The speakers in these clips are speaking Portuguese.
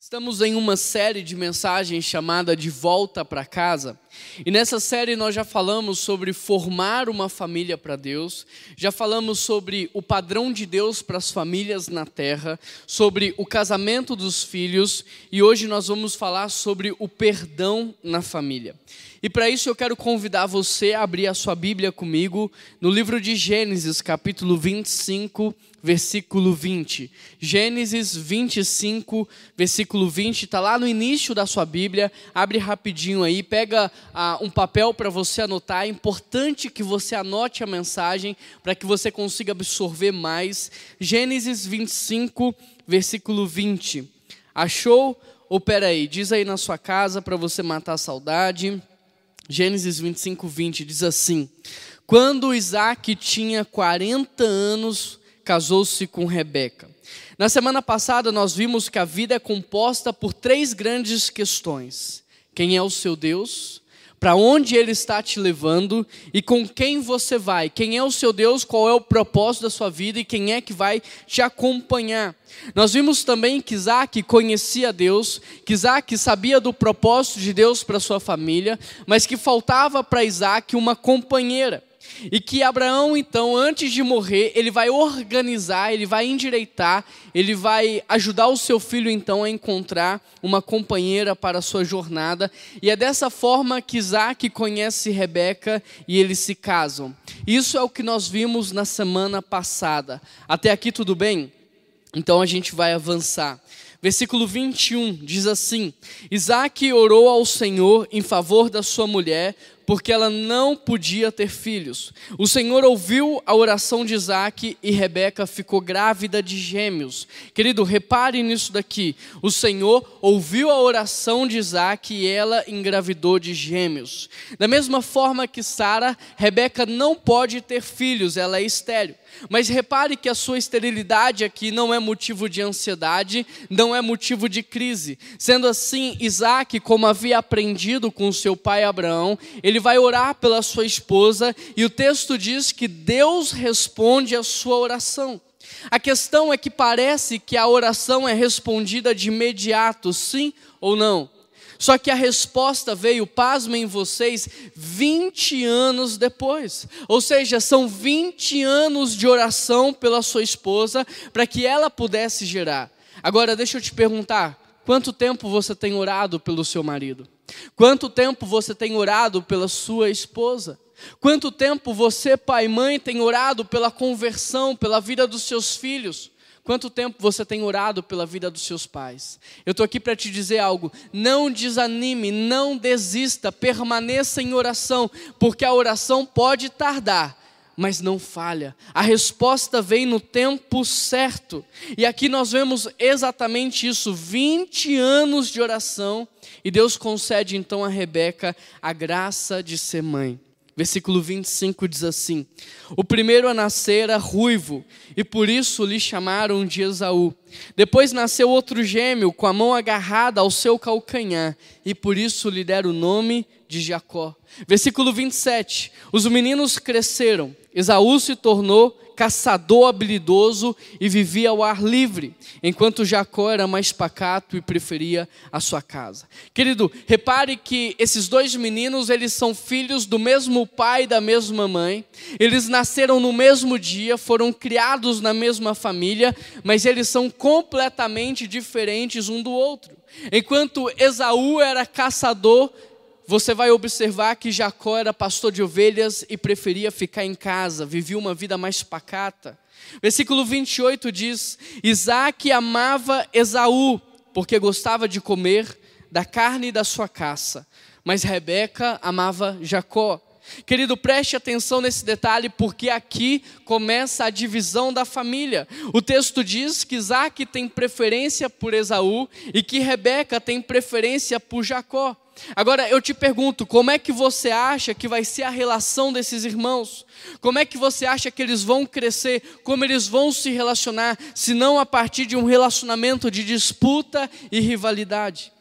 Estamos em uma série de mensagens chamada De Volta para Casa. E nessa série nós já falamos sobre formar uma família para Deus, já falamos sobre o padrão de Deus para as famílias na terra, sobre o casamento dos filhos e hoje nós vamos falar sobre o perdão na família. E para isso eu quero convidar você a abrir a sua Bíblia comigo no livro de Gênesis, capítulo 25, versículo 20. Gênesis 25, versículo 20, está lá no início da sua Bíblia. Abre rapidinho aí, pega ah, um papel para você anotar. É importante que você anote a mensagem para que você consiga absorver mais. Gênesis 25, versículo 20. Achou? Ou peraí, diz aí na sua casa para você matar a saudade. Gênesis 25, 20 diz assim: Quando Isaac tinha 40 anos, casou-se com Rebeca. Na semana passada, nós vimos que a vida é composta por três grandes questões: quem é o seu Deus? Para onde Ele está te levando e com quem você vai. Quem é o seu Deus, qual é o propósito da sua vida e quem é que vai te acompanhar. Nós vimos também que Isaac conhecia Deus, que Isaac sabia do propósito de Deus para sua família, mas que faltava para Isaac uma companheira. E que Abraão, então, antes de morrer, ele vai organizar, ele vai endireitar, ele vai ajudar o seu filho, então, a encontrar uma companheira para a sua jornada. E é dessa forma que Isaac conhece Rebeca e eles se casam. Isso é o que nós vimos na semana passada. Até aqui tudo bem? Então a gente vai avançar. Versículo 21 diz assim: Isaac orou ao Senhor em favor da sua mulher, porque ela não podia ter filhos. O Senhor ouviu a oração de Isaac e Rebeca ficou grávida de gêmeos. Querido, repare nisso daqui. O Senhor ouviu a oração de Isaac e ela engravidou de gêmeos. Da mesma forma que Sara, Rebeca não pode ter filhos, ela é estéril. Mas repare que a sua esterilidade aqui não é motivo de ansiedade, não é motivo de crise. Sendo assim, Isaac, como havia aprendido com seu pai Abraão, ele vai orar pela sua esposa e o texto diz que Deus responde a sua oração. A questão é que parece que a oração é respondida de imediato, sim ou não? Só que a resposta veio, pasmem vocês, 20 anos depois. Ou seja, são 20 anos de oração pela sua esposa para que ela pudesse gerar. Agora, deixa eu te perguntar: quanto tempo você tem orado pelo seu marido? Quanto tempo você tem orado pela sua esposa? Quanto tempo você, pai e mãe, tem orado pela conversão, pela vida dos seus filhos? Quanto tempo você tem orado pela vida dos seus pais? Eu estou aqui para te dizer algo. Não desanime, não desista, permaneça em oração, porque a oração pode tardar, mas não falha. A resposta vem no tempo certo. E aqui nós vemos exatamente isso: 20 anos de oração, e Deus concede então a Rebeca a graça de ser mãe. Versículo 25 diz assim: O primeiro a nascer era ruivo, e por isso lhe chamaram de Esaú. Depois nasceu outro gêmeo, com a mão agarrada ao seu calcanhar, e por isso lhe deram o nome de Jacó. Versículo 27: Os meninos cresceram, Esaú se tornou caçador habilidoso e vivia ao ar livre, enquanto Jacó era mais pacato e preferia a sua casa. Querido, repare que esses dois meninos, eles são filhos do mesmo pai e da mesma mãe. Eles nasceram no mesmo dia, foram criados na mesma família, mas eles são completamente diferentes um do outro. Enquanto Esaú era caçador, você vai observar que Jacó era pastor de ovelhas e preferia ficar em casa, vivia uma vida mais pacata. Versículo 28 diz: Isaac amava Esaú, porque gostava de comer da carne da sua caça, mas Rebeca amava Jacó. Querido, preste atenção nesse detalhe, porque aqui começa a divisão da família. O texto diz que Isaac tem preferência por Esaú e que Rebeca tem preferência por Jacó. Agora eu te pergunto, como é que você acha que vai ser a relação desses irmãos? Como é que você acha que eles vão crescer? Como eles vão se relacionar, se não a partir de um relacionamento de disputa e rivalidade?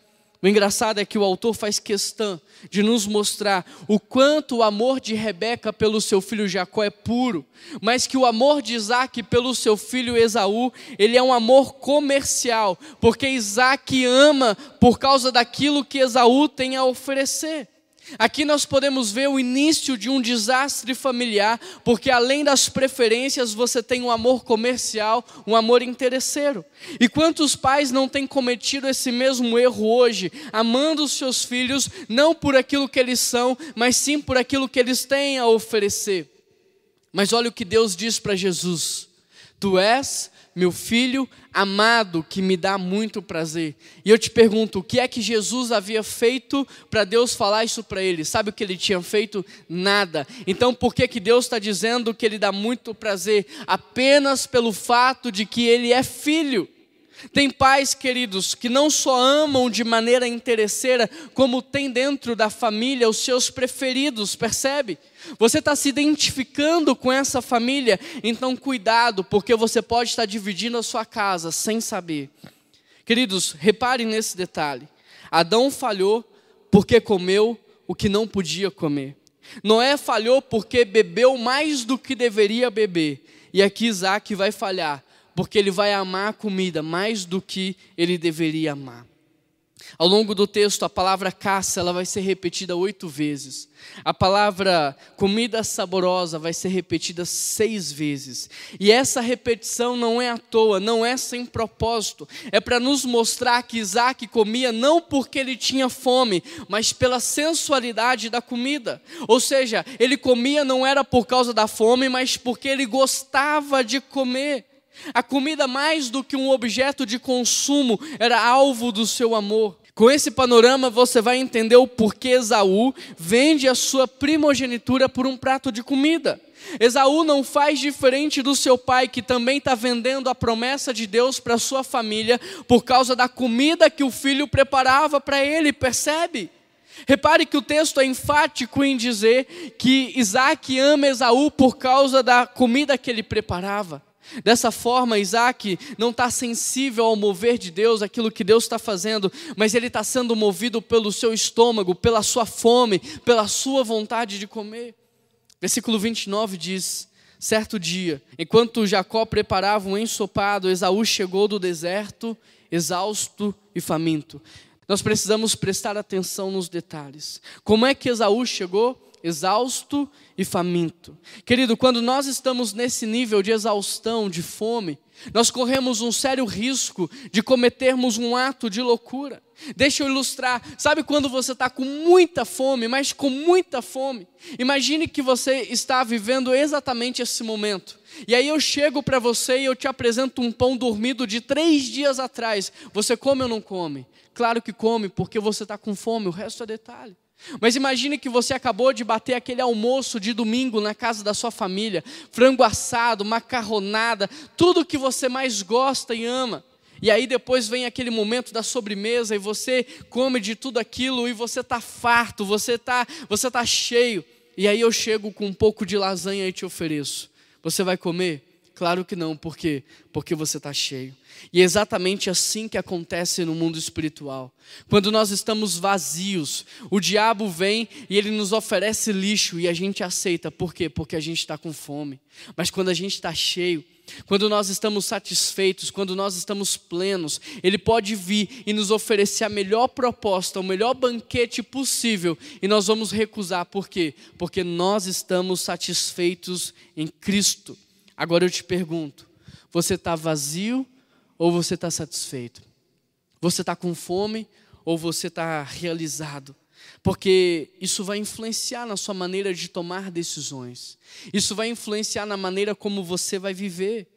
O engraçado é que o autor faz questão de nos mostrar o quanto o amor de Rebeca pelo seu filho Jacó é puro, mas que o amor de Isaac pelo seu filho Esaú, ele é um amor comercial, porque Isaac ama por causa daquilo que Esaú tem a oferecer. Aqui nós podemos ver o início de um desastre familiar, porque além das preferências, você tem um amor comercial, um amor interesseiro. E quantos pais não têm cometido esse mesmo erro hoje, amando os seus filhos não por aquilo que eles são, mas sim por aquilo que eles têm a oferecer? Mas olha o que Deus diz para Jesus: Tu és meu filho amado, que me dá muito prazer. E eu te pergunto, o que é que Jesus havia feito para Deus falar isso para ele? Sabe o que ele tinha feito? Nada. Então, por que, que Deus está dizendo que ele dá muito prazer? Apenas pelo fato de que ele é filho. Tem pais, queridos, que não só amam de maneira interesseira, como tem dentro da família os seus preferidos, percebe? Você está se identificando com essa família, então cuidado, porque você pode estar dividindo a sua casa sem saber. Queridos, reparem nesse detalhe: Adão falhou porque comeu o que não podia comer. Noé falhou porque bebeu mais do que deveria beber. E aqui Isaac vai falhar porque ele vai amar a comida mais do que ele deveria amar. Ao longo do texto, a palavra caça ela vai ser repetida oito vezes. A palavra comida saborosa vai ser repetida seis vezes. E essa repetição não é à toa, não é sem propósito. É para nos mostrar que Isaac comia não porque ele tinha fome, mas pela sensualidade da comida. Ou seja, ele comia não era por causa da fome, mas porque ele gostava de comer. A comida, mais do que um objeto de consumo, era alvo do seu amor. Com esse panorama, você vai entender o porquê Esaú vende a sua primogenitura por um prato de comida. Esaú não faz diferente do seu pai, que também está vendendo a promessa de Deus para sua família por causa da comida que o filho preparava para ele, percebe? Repare que o texto é enfático em dizer que Isaac ama Esaú por causa da comida que ele preparava. Dessa forma, Isaac não está sensível ao mover de Deus, aquilo que Deus está fazendo, mas ele está sendo movido pelo seu estômago, pela sua fome, pela sua vontade de comer. Versículo 29 diz: Certo dia, enquanto Jacó preparava um ensopado, Esaú chegou do deserto, exausto e faminto. Nós precisamos prestar atenção nos detalhes. Como é que Esaú chegou? Exausto e faminto. Querido, quando nós estamos nesse nível de exaustão, de fome, nós corremos um sério risco de cometermos um ato de loucura. Deixa eu ilustrar. Sabe quando você está com muita fome, mas com muita fome? Imagine que você está vivendo exatamente esse momento. E aí eu chego para você e eu te apresento um pão dormido de três dias atrás. Você come ou não come? Claro que come, porque você está com fome, o resto é detalhe. Mas imagine que você acabou de bater aquele almoço de domingo na casa da sua família, frango assado, macarronada, tudo que você mais gosta e ama. E aí depois vem aquele momento da sobremesa e você come de tudo aquilo e você está farto, você está você tá cheio. E aí eu chego com um pouco de lasanha e te ofereço. Você vai comer? Claro que não, por quê? Porque você está cheio. E é exatamente assim que acontece no mundo espiritual. Quando nós estamos vazios, o diabo vem e ele nos oferece lixo e a gente aceita. Por quê? Porque a gente está com fome. Mas quando a gente está cheio, quando nós estamos satisfeitos, quando nós estamos plenos, Ele pode vir e nos oferecer a melhor proposta, o melhor banquete possível, e nós vamos recusar. Por quê? Porque nós estamos satisfeitos em Cristo. Agora eu te pergunto: você está vazio ou você está satisfeito? Você está com fome ou você está realizado? Porque isso vai influenciar na sua maneira de tomar decisões, isso vai influenciar na maneira como você vai viver.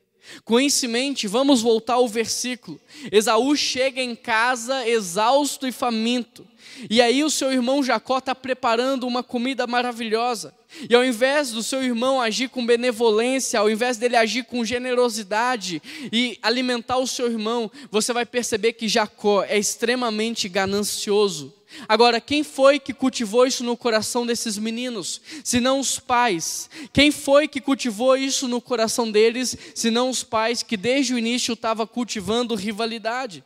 Com isso em mente, vamos voltar ao versículo. Esaú chega em casa exausto e faminto. E aí o seu irmão Jacó está preparando uma comida maravilhosa. E ao invés do seu irmão agir com benevolência, ao invés dele agir com generosidade e alimentar o seu irmão, você vai perceber que Jacó é extremamente ganancioso. Agora, quem foi que cultivou isso no coração desses meninos, se não os pais? Quem foi que cultivou isso no coração deles, se não os pais que desde o início estavam cultivando rivalidade?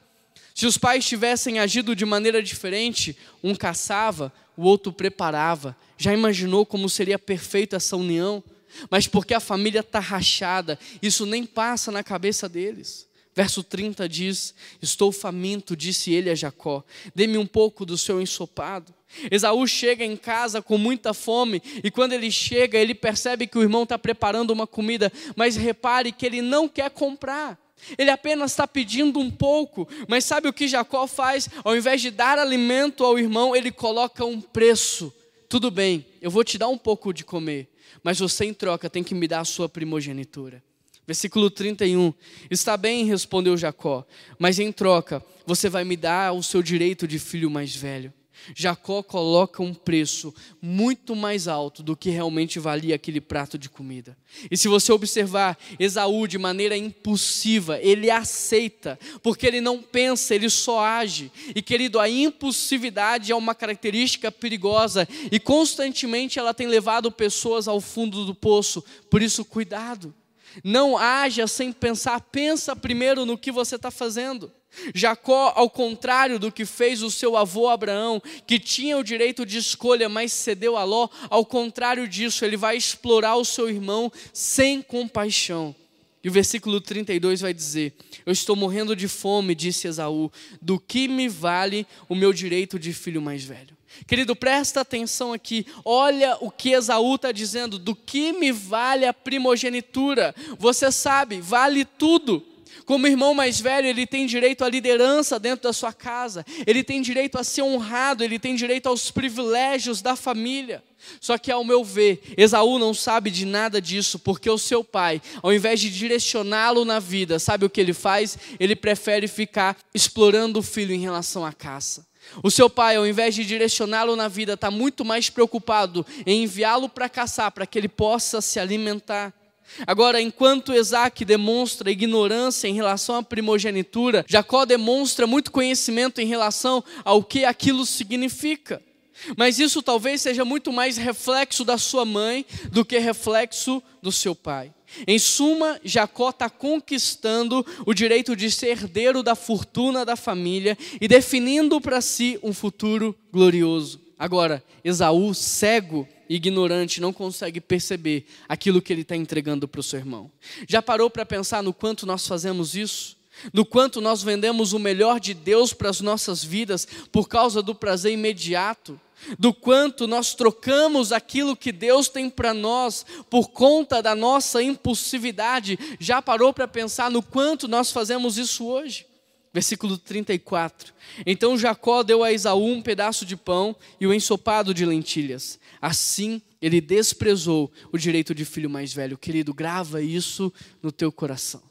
Se os pais tivessem agido de maneira diferente, um caçava, o outro preparava. Já imaginou como seria perfeita essa união? Mas porque a família está rachada, isso nem passa na cabeça deles. Verso 30 diz: Estou faminto, disse ele a Jacó, dê-me um pouco do seu ensopado. Esaú chega em casa com muita fome, e quando ele chega, ele percebe que o irmão está preparando uma comida, mas repare que ele não quer comprar. Ele apenas está pedindo um pouco, mas sabe o que Jacó faz? Ao invés de dar alimento ao irmão, ele coloca um preço. Tudo bem, eu vou te dar um pouco de comer, mas você em troca tem que me dar a sua primogenitura. Versículo 31. Está bem, respondeu Jacó, mas em troca você vai me dar o seu direito de filho mais velho. Jacó coloca um preço muito mais alto do que realmente valia aquele prato de comida. E se você observar Esaú de maneira impulsiva, ele aceita, porque ele não pensa, ele só age. E querido, a impulsividade é uma característica perigosa e constantemente ela tem levado pessoas ao fundo do poço. Por isso, cuidado. Não haja sem pensar, pensa primeiro no que você está fazendo. Jacó, ao contrário do que fez o seu avô Abraão, que tinha o direito de escolha, mas cedeu a Ló, ao contrário disso, ele vai explorar o seu irmão sem compaixão. E o versículo 32 vai dizer: Eu estou morrendo de fome, disse Esaú, do que me vale o meu direito de filho mais velho? Querido, presta atenção aqui, olha o que Esaú está dizendo: do que me vale a primogenitura? Você sabe, vale tudo. Como irmão mais velho, ele tem direito à liderança dentro da sua casa, ele tem direito a ser honrado, ele tem direito aos privilégios da família. Só que, ao meu ver, Esaú não sabe de nada disso, porque o seu pai, ao invés de direcioná-lo na vida, sabe o que ele faz? Ele prefere ficar explorando o filho em relação à caça. O seu pai, ao invés de direcioná-lo na vida, está muito mais preocupado em enviá-lo para caçar, para que ele possa se alimentar. Agora, enquanto Isaac demonstra ignorância em relação à primogenitura, Jacó demonstra muito conhecimento em relação ao que aquilo significa. Mas isso talvez seja muito mais reflexo da sua mãe do que reflexo do seu pai. Em suma, Jacó está conquistando o direito de ser herdeiro da fortuna da família e definindo para si um futuro glorioso. Agora, Esaú, cego e ignorante, não consegue perceber aquilo que ele está entregando para o seu irmão. Já parou para pensar no quanto nós fazemos isso? No quanto nós vendemos o melhor de Deus para as nossas vidas por causa do prazer imediato? Do quanto nós trocamos aquilo que Deus tem para nós por conta da nossa impulsividade. Já parou para pensar no quanto nós fazemos isso hoje? Versículo 34. Então Jacó deu a Esaú um pedaço de pão e o ensopado de lentilhas. Assim ele desprezou o direito de filho mais velho. Querido, grava isso no teu coração.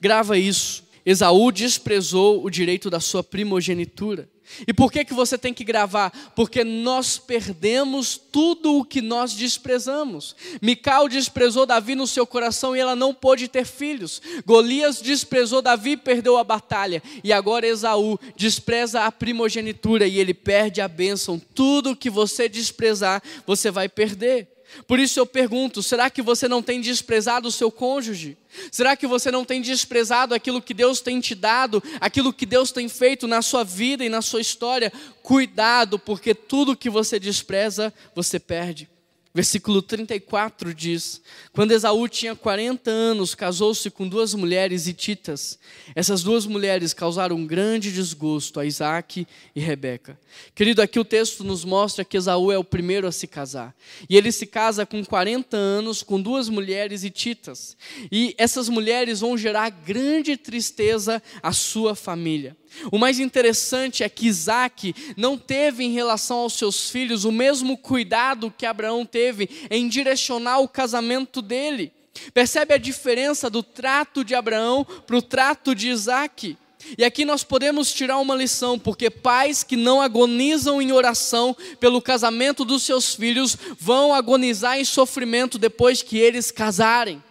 Grava isso. Esaú desprezou o direito da sua primogenitura. E por que, que você tem que gravar? Porque nós perdemos tudo o que nós desprezamos. Mical desprezou Davi no seu coração e ela não pôde ter filhos. Golias desprezou Davi e perdeu a batalha. E agora Esaú despreza a primogenitura e ele perde a bênção. Tudo que você desprezar, você vai perder. Por isso eu pergunto: será que você não tem desprezado o seu cônjuge? Será que você não tem desprezado aquilo que Deus tem te dado, aquilo que Deus tem feito na sua vida e na sua história? Cuidado, porque tudo que você despreza, você perde. Versículo 34 diz: Quando Esaú tinha 40 anos, casou-se com duas mulheres hititas. Essas duas mulheres causaram um grande desgosto a Isaac e Rebeca. Querido, aqui o texto nos mostra que Esaú é o primeiro a se casar. E ele se casa com 40 anos com duas mulheres hititas. E essas mulheres vão gerar grande tristeza à sua família. O mais interessante é que Isaac não teve em relação aos seus filhos o mesmo cuidado que Abraão teve em direcionar o casamento dele. Percebe a diferença do trato de Abraão para o trato de Isaac? E aqui nós podemos tirar uma lição, porque pais que não agonizam em oração pelo casamento dos seus filhos vão agonizar em sofrimento depois que eles casarem.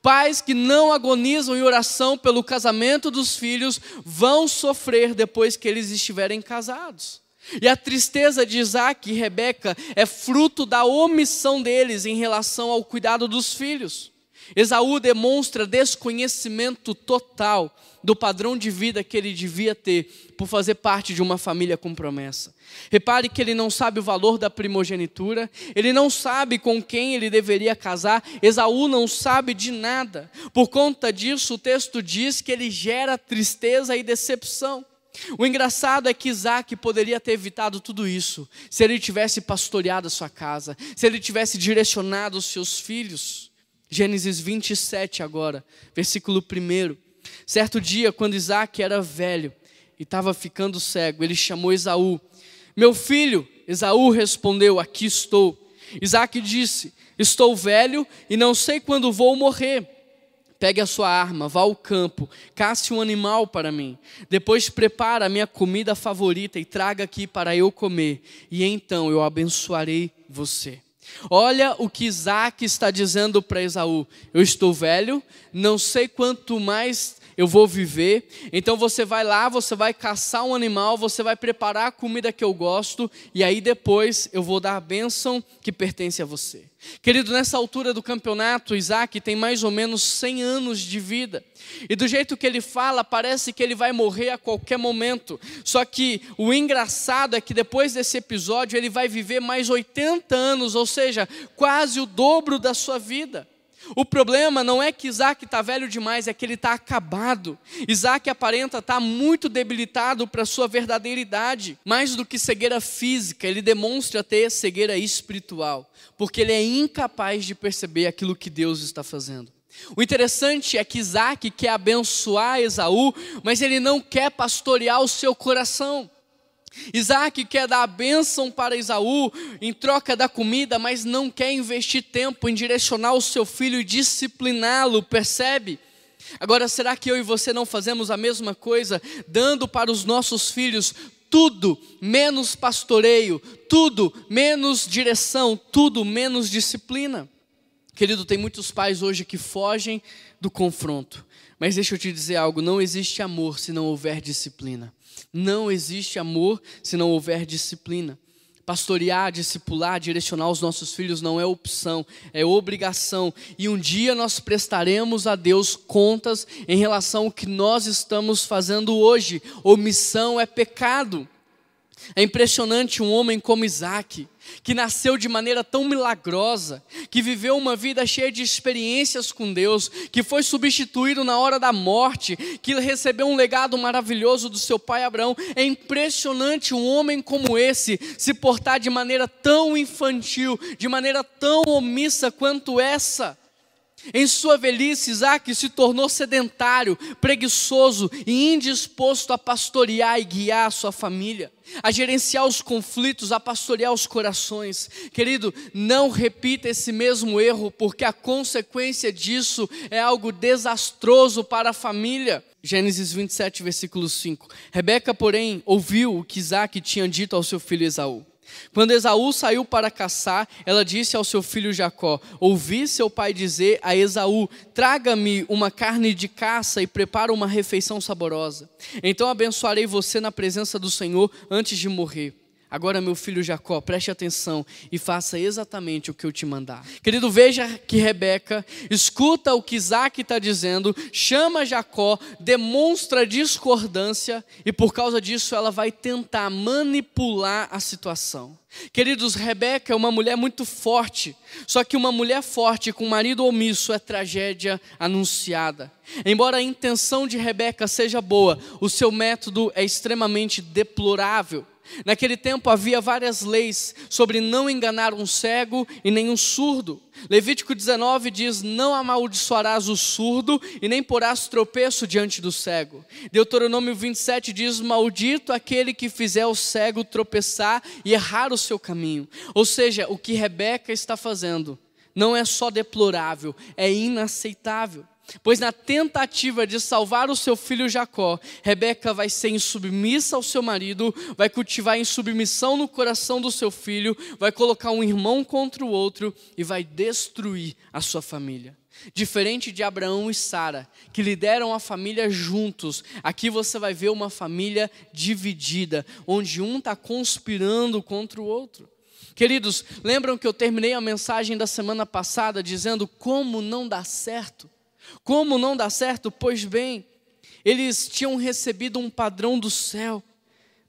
Pais que não agonizam em oração pelo casamento dos filhos vão sofrer depois que eles estiverem casados. E a tristeza de Isaac e Rebeca é fruto da omissão deles em relação ao cuidado dos filhos. Esaú demonstra desconhecimento total do padrão de vida que ele devia ter por fazer parte de uma família com promessa. Repare que ele não sabe o valor da primogenitura, ele não sabe com quem ele deveria casar, Esaú não sabe de nada. Por conta disso, o texto diz que ele gera tristeza e decepção. O engraçado é que Isaac poderia ter evitado tudo isso se ele tivesse pastoreado a sua casa, se ele tivesse direcionado os seus filhos. Gênesis 27 agora, versículo 1. Certo dia, quando Isaac era velho e estava ficando cego, ele chamou Esaú. Meu filho, Esaú respondeu: Aqui estou. Isaac disse: Estou velho e não sei quando vou morrer. Pegue a sua arma, vá ao campo, casse um animal para mim. Depois prepara a minha comida favorita e traga aqui para eu comer. E então eu abençoarei você. Olha o que Isaac está dizendo para Esaú: Eu estou velho, não sei quanto mais eu vou viver. Então você vai lá, você vai caçar um animal, você vai preparar a comida que eu gosto, e aí depois eu vou dar a bênção que pertence a você. Querido, nessa altura do campeonato, Isaac tem mais ou menos 100 anos de vida. E do jeito que ele fala, parece que ele vai morrer a qualquer momento. Só que o engraçado é que depois desse episódio, ele vai viver mais 80 anos, ou seja, quase o dobro da sua vida. O problema não é que Isaac está velho demais, é que ele está acabado. Isaac aparenta estar tá muito debilitado para sua verdadeira idade. Mais do que cegueira física, ele demonstra ter cegueira espiritual, porque ele é incapaz de perceber aquilo que Deus está fazendo. O interessante é que Isaac quer abençoar Esaú, mas ele não quer pastorear o seu coração. Isaac quer dar a bênção para Esaú em troca da comida, mas não quer investir tempo em direcionar o seu filho e discipliná-lo, percebe? Agora, será que eu e você não fazemos a mesma coisa, dando para os nossos filhos tudo menos pastoreio, tudo menos direção, tudo menos disciplina? Querido, tem muitos pais hoje que fogem do confronto, mas deixa eu te dizer algo: não existe amor se não houver disciplina. Não existe amor se não houver disciplina. Pastorear, discipular, direcionar os nossos filhos não é opção, é obrigação. E um dia nós prestaremos a Deus contas em relação ao que nós estamos fazendo hoje. Omissão é pecado. É impressionante um homem como Isaac, que nasceu de maneira tão milagrosa, que viveu uma vida cheia de experiências com Deus, que foi substituído na hora da morte, que recebeu um legado maravilhoso do seu pai Abraão. É impressionante um homem como esse se portar de maneira tão infantil, de maneira tão omissa quanto essa. Em sua velhice, Isaac se tornou sedentário, preguiçoso e indisposto a pastorear e guiar a sua família, a gerenciar os conflitos, a pastorear os corações. Querido, não repita esse mesmo erro, porque a consequência disso é algo desastroso para a família. Gênesis 27, versículo 5. Rebeca, porém, ouviu o que Isaac tinha dito ao seu filho Esaú. Quando Esaú saiu para caçar, ela disse ao seu filho Jacó: Ouvi seu pai dizer a Esaú: Traga-me uma carne de caça e prepara uma refeição saborosa. Então abençoarei você na presença do Senhor antes de morrer. Agora, meu filho Jacó, preste atenção e faça exatamente o que eu te mandar. Querido, veja que Rebeca escuta o que Isaac está dizendo, chama Jacó, demonstra discordância e por causa disso ela vai tentar manipular a situação. Queridos, Rebeca é uma mulher muito forte, só que uma mulher forte com marido omisso é tragédia anunciada. Embora a intenção de Rebeca seja boa, o seu método é extremamente deplorável. Naquele tempo havia várias leis sobre não enganar um cego e nem um surdo. Levítico 19 diz: Não amaldiçoarás o surdo e nem porás tropeço diante do cego. Deuteronômio 27 diz: Maldito aquele que fizer o cego tropeçar e errar o seu caminho. Ou seja, o que Rebeca está fazendo não é só deplorável, é inaceitável. Pois na tentativa de salvar o seu filho Jacó, Rebeca vai ser insubmissa ao seu marido, vai cultivar insubmissão no coração do seu filho, vai colocar um irmão contra o outro e vai destruir a sua família. Diferente de Abraão e Sara, que lideram a família juntos, aqui você vai ver uma família dividida, onde um está conspirando contra o outro. Queridos, lembram que eu terminei a mensagem da semana passada dizendo como não dá certo? Como não dá certo? Pois bem, eles tinham recebido um padrão do céu,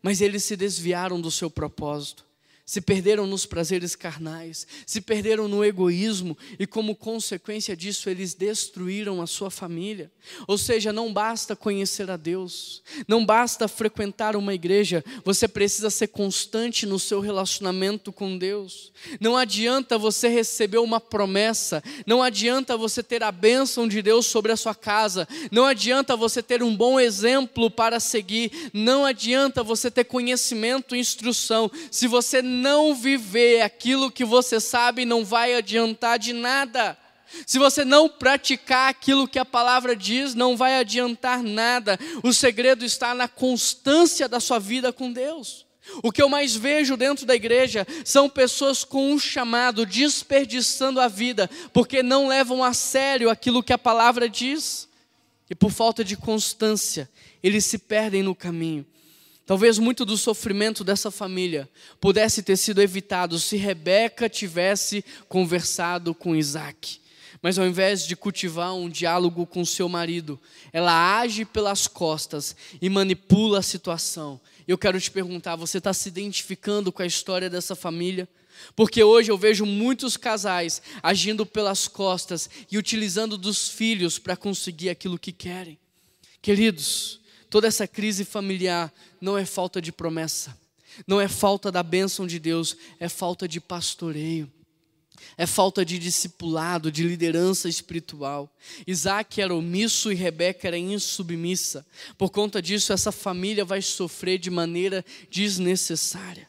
mas eles se desviaram do seu propósito se perderam nos prazeres carnais, se perderam no egoísmo e, como consequência disso, eles destruíram a sua família. Ou seja, não basta conhecer a Deus, não basta frequentar uma igreja, você precisa ser constante no seu relacionamento com Deus. Não adianta você receber uma promessa, não adianta você ter a bênção de Deus sobre a sua casa, não adianta você ter um bom exemplo para seguir, não adianta você ter conhecimento e instrução, se você não viver aquilo que você sabe, não vai adiantar de nada. Se você não praticar aquilo que a palavra diz, não vai adiantar nada. O segredo está na constância da sua vida com Deus. O que eu mais vejo dentro da igreja são pessoas com um chamado, desperdiçando a vida, porque não levam a sério aquilo que a palavra diz, e por falta de constância, eles se perdem no caminho. Talvez muito do sofrimento dessa família pudesse ter sido evitado se Rebeca tivesse conversado com Isaac. Mas ao invés de cultivar um diálogo com seu marido, ela age pelas costas e manipula a situação. Eu quero te perguntar: você está se identificando com a história dessa família? Porque hoje eu vejo muitos casais agindo pelas costas e utilizando dos filhos para conseguir aquilo que querem. Queridos, Toda essa crise familiar não é falta de promessa, não é falta da bênção de Deus, é falta de pastoreio. É falta de discipulado, de liderança espiritual. Isaac era omisso e Rebeca era insubmissa. Por conta disso, essa família vai sofrer de maneira desnecessária.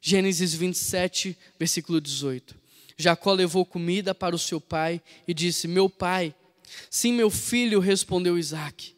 Gênesis 27, versículo 18. Jacó levou comida para o seu pai e disse: Meu pai, sim, meu filho, respondeu Isaac.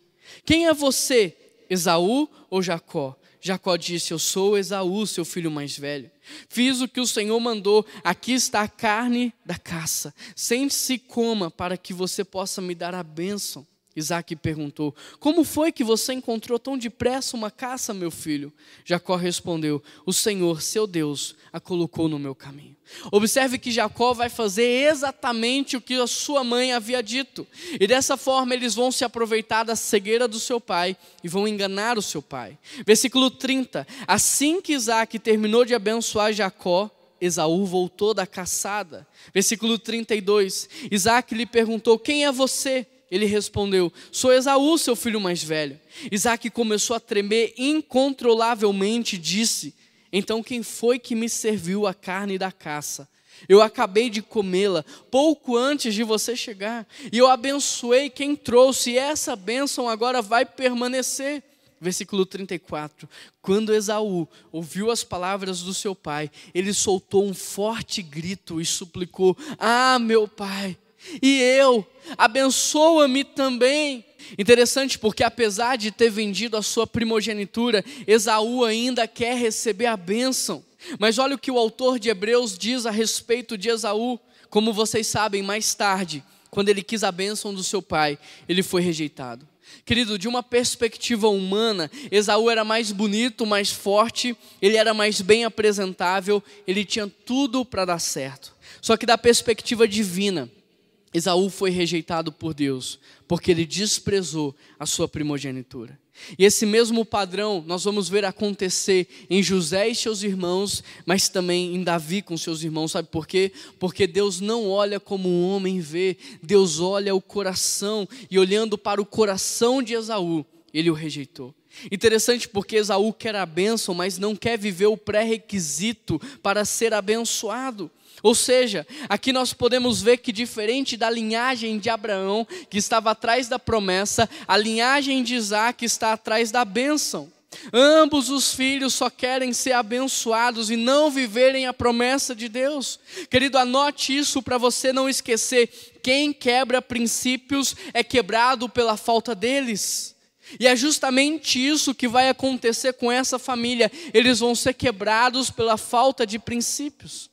Quem é você, Esaú ou Jacó? Jacó disse: Eu sou Esaú, seu filho mais velho. Fiz o que o Senhor mandou, aqui está a carne da caça. Sente-se e coma, para que você possa me dar a bênção. Isaac perguntou: Como foi que você encontrou tão depressa uma caça, meu filho? Jacó respondeu: O Senhor, seu Deus, a colocou no meu caminho. Observe que Jacó vai fazer exatamente o que a sua mãe havia dito, e dessa forma eles vão se aproveitar da cegueira do seu pai e vão enganar o seu pai. Versículo 30: Assim que Isaac terminou de abençoar Jacó, Esaú voltou da caçada. Versículo 32: Isaac lhe perguntou: Quem é você? Ele respondeu: Sou Esaú, seu filho mais velho. Isaac começou a tremer incontrolavelmente e disse: Então quem foi que me serviu a carne da caça? Eu acabei de comê-la pouco antes de você chegar, e eu abençoei quem trouxe, e essa bênção agora vai permanecer. Versículo 34. Quando Esaú ouviu as palavras do seu pai, ele soltou um forte grito e suplicou: Ah, meu pai! E eu, abençoa-me também. Interessante porque, apesar de ter vendido a sua primogenitura, Esaú ainda quer receber a bênção. Mas olha o que o autor de Hebreus diz a respeito de Esaú. Como vocês sabem, mais tarde, quando ele quis a bênção do seu pai, ele foi rejeitado. Querido, de uma perspectiva humana, Esaú era mais bonito, mais forte, ele era mais bem apresentável, ele tinha tudo para dar certo. Só que da perspectiva divina, Esaú foi rejeitado por Deus, porque ele desprezou a sua primogenitura. E esse mesmo padrão nós vamos ver acontecer em José e seus irmãos, mas também em Davi com seus irmãos. Sabe por quê? Porque Deus não olha como um homem vê, Deus olha o coração, e olhando para o coração de Esaú, ele o rejeitou. Interessante porque Esaú quer a bênção, mas não quer viver o pré-requisito para ser abençoado. Ou seja, aqui nós podemos ver que, diferente da linhagem de Abraão, que estava atrás da promessa, a linhagem de Isaac está atrás da bênção. Ambos os filhos só querem ser abençoados e não viverem a promessa de Deus. Querido, anote isso para você não esquecer: quem quebra princípios é quebrado pela falta deles. E é justamente isso que vai acontecer com essa família. Eles vão ser quebrados pela falta de princípios.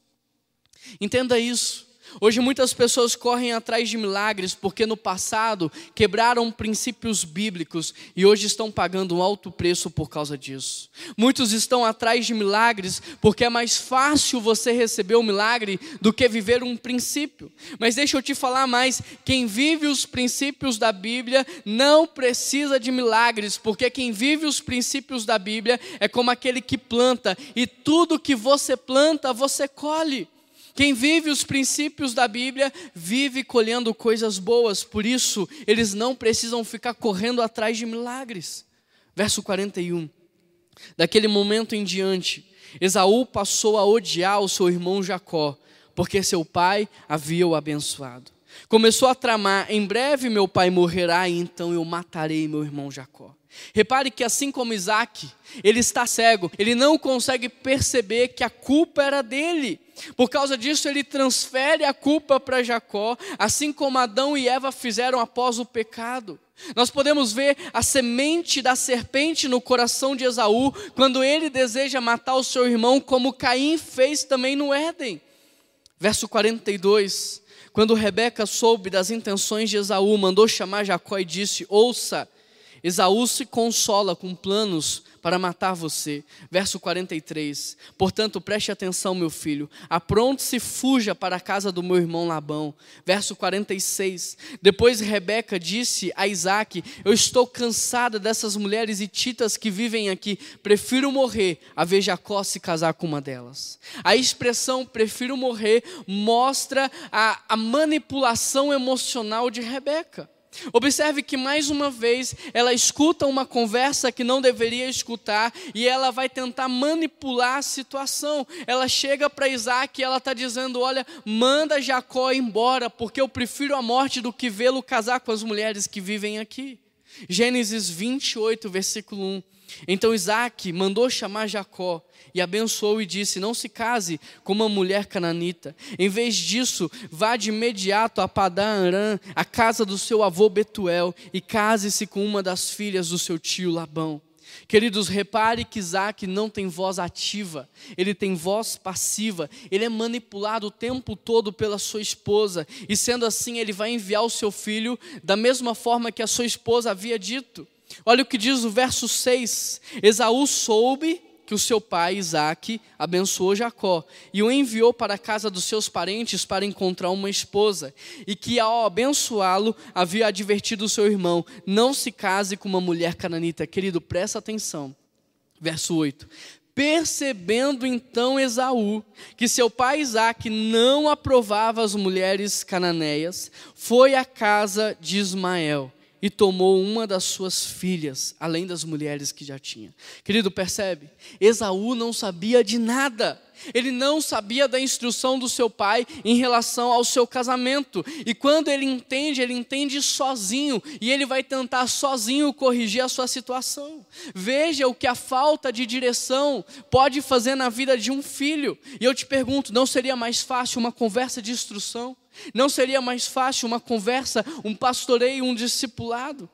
Entenda isso. Hoje muitas pessoas correm atrás de milagres porque no passado quebraram princípios bíblicos e hoje estão pagando um alto preço por causa disso. Muitos estão atrás de milagres porque é mais fácil você receber o um milagre do que viver um princípio. Mas deixa eu te falar mais: quem vive os princípios da Bíblia não precisa de milagres, porque quem vive os princípios da Bíblia é como aquele que planta e tudo que você planta você colhe. Quem vive os princípios da Bíblia vive colhendo coisas boas, por isso eles não precisam ficar correndo atrás de milagres. Verso 41. Daquele momento em diante, Esaú passou a odiar o seu irmão Jacó, porque seu pai havia o abençoado. Começou a tramar: em breve meu pai morrerá, e então eu matarei meu irmão Jacó. Repare que assim como Isaac, ele está cego, ele não consegue perceber que a culpa era dele. Por causa disso, ele transfere a culpa para Jacó, assim como Adão e Eva fizeram após o pecado. Nós podemos ver a semente da serpente no coração de Esaú, quando ele deseja matar o seu irmão, como Caim fez também no Éden. Verso 42. Quando Rebeca soube das intenções de Esaú, mandou chamar Jacó e disse: Ouça, Esaú se consola com planos para matar você. Verso 43. Portanto, preste atenção, meu filho. Apronte-se e fuja para a casa do meu irmão Labão. Verso 46. Depois Rebeca disse a Isaac: Eu estou cansada dessas mulheres hititas que vivem aqui. Prefiro morrer a ver Jacó se casar com uma delas. A expressão prefiro morrer mostra a, a manipulação emocional de Rebeca. Observe que mais uma vez ela escuta uma conversa que não deveria escutar e ela vai tentar manipular a situação. Ela chega para Isaac e ela está dizendo: Olha, manda Jacó embora, porque eu prefiro a morte do que vê-lo casar com as mulheres que vivem aqui. Gênesis 28, versículo 1. Então Isaac mandou chamar Jacó e abençoou e disse: Não se case com uma mulher cananita. Em vez disso, vá de imediato a Padã Arã, a casa do seu avô Betuel, e case-se com uma das filhas do seu tio Labão. Queridos, repare que Isaac não tem voz ativa, ele tem voz passiva, ele é manipulado o tempo todo pela sua esposa, e sendo assim, ele vai enviar o seu filho da mesma forma que a sua esposa havia dito. Olha o que diz o verso 6: Esaú soube que o seu pai Isaque abençoou Jacó e o enviou para a casa dos seus parentes para encontrar uma esposa, e que ao abençoá-lo havia advertido o seu irmão: não se case com uma mulher cananita. Querido, presta atenção. Verso 8: Percebendo então Esaú que seu pai Isaque não aprovava as mulheres cananeias, foi à casa de Ismael e tomou uma das suas filhas, além das mulheres que já tinha. Querido, percebe? Esaú não sabia de nada. Ele não sabia da instrução do seu pai em relação ao seu casamento. E quando ele entende, ele entende sozinho. E ele vai tentar sozinho corrigir a sua situação. Veja o que a falta de direção pode fazer na vida de um filho. E eu te pergunto: não seria mais fácil uma conversa de instrução? Não seria mais fácil uma conversa, um pastoreio, um discipulado?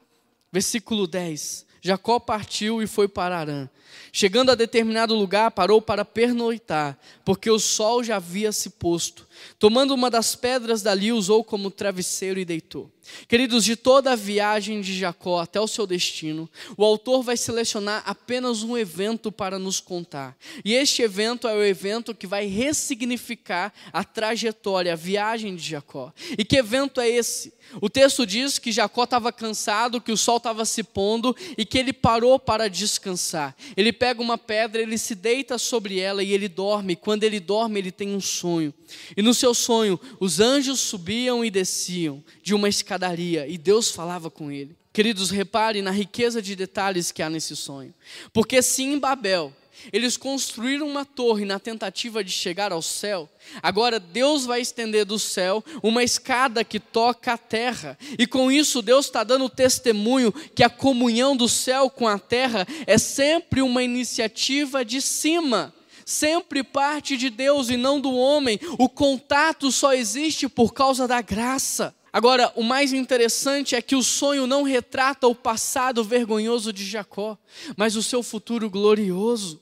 Versículo 10. Jacó partiu e foi para Arã. Chegando a determinado lugar, parou para pernoitar, porque o sol já havia se posto. Tomando uma das pedras dali, usou como travesseiro e deitou. Queridos, de toda a viagem de Jacó até o seu destino, o autor vai selecionar apenas um evento para nos contar. E este evento é o evento que vai ressignificar a trajetória, a viagem de Jacó. E que evento é esse? O texto diz que Jacó estava cansado, que o sol estava se pondo e que ele parou para descansar. Ele pega uma pedra, ele se deita sobre ela e ele dorme. Quando ele dorme, ele tem um sonho. E no seu sonho, os anjos subiam e desciam de uma escadaria e Deus falava com ele. Queridos, repare na riqueza de detalhes que há nesse sonho. Porque se em Babel eles construíram uma torre na tentativa de chegar ao céu. Agora Deus vai estender do céu uma escada que toca a terra. E com isso Deus está dando testemunho que a comunhão do céu com a terra é sempre uma iniciativa de cima. Sempre parte de Deus e não do homem. O contato só existe por causa da graça. Agora, o mais interessante é que o sonho não retrata o passado vergonhoso de Jacó, mas o seu futuro glorioso.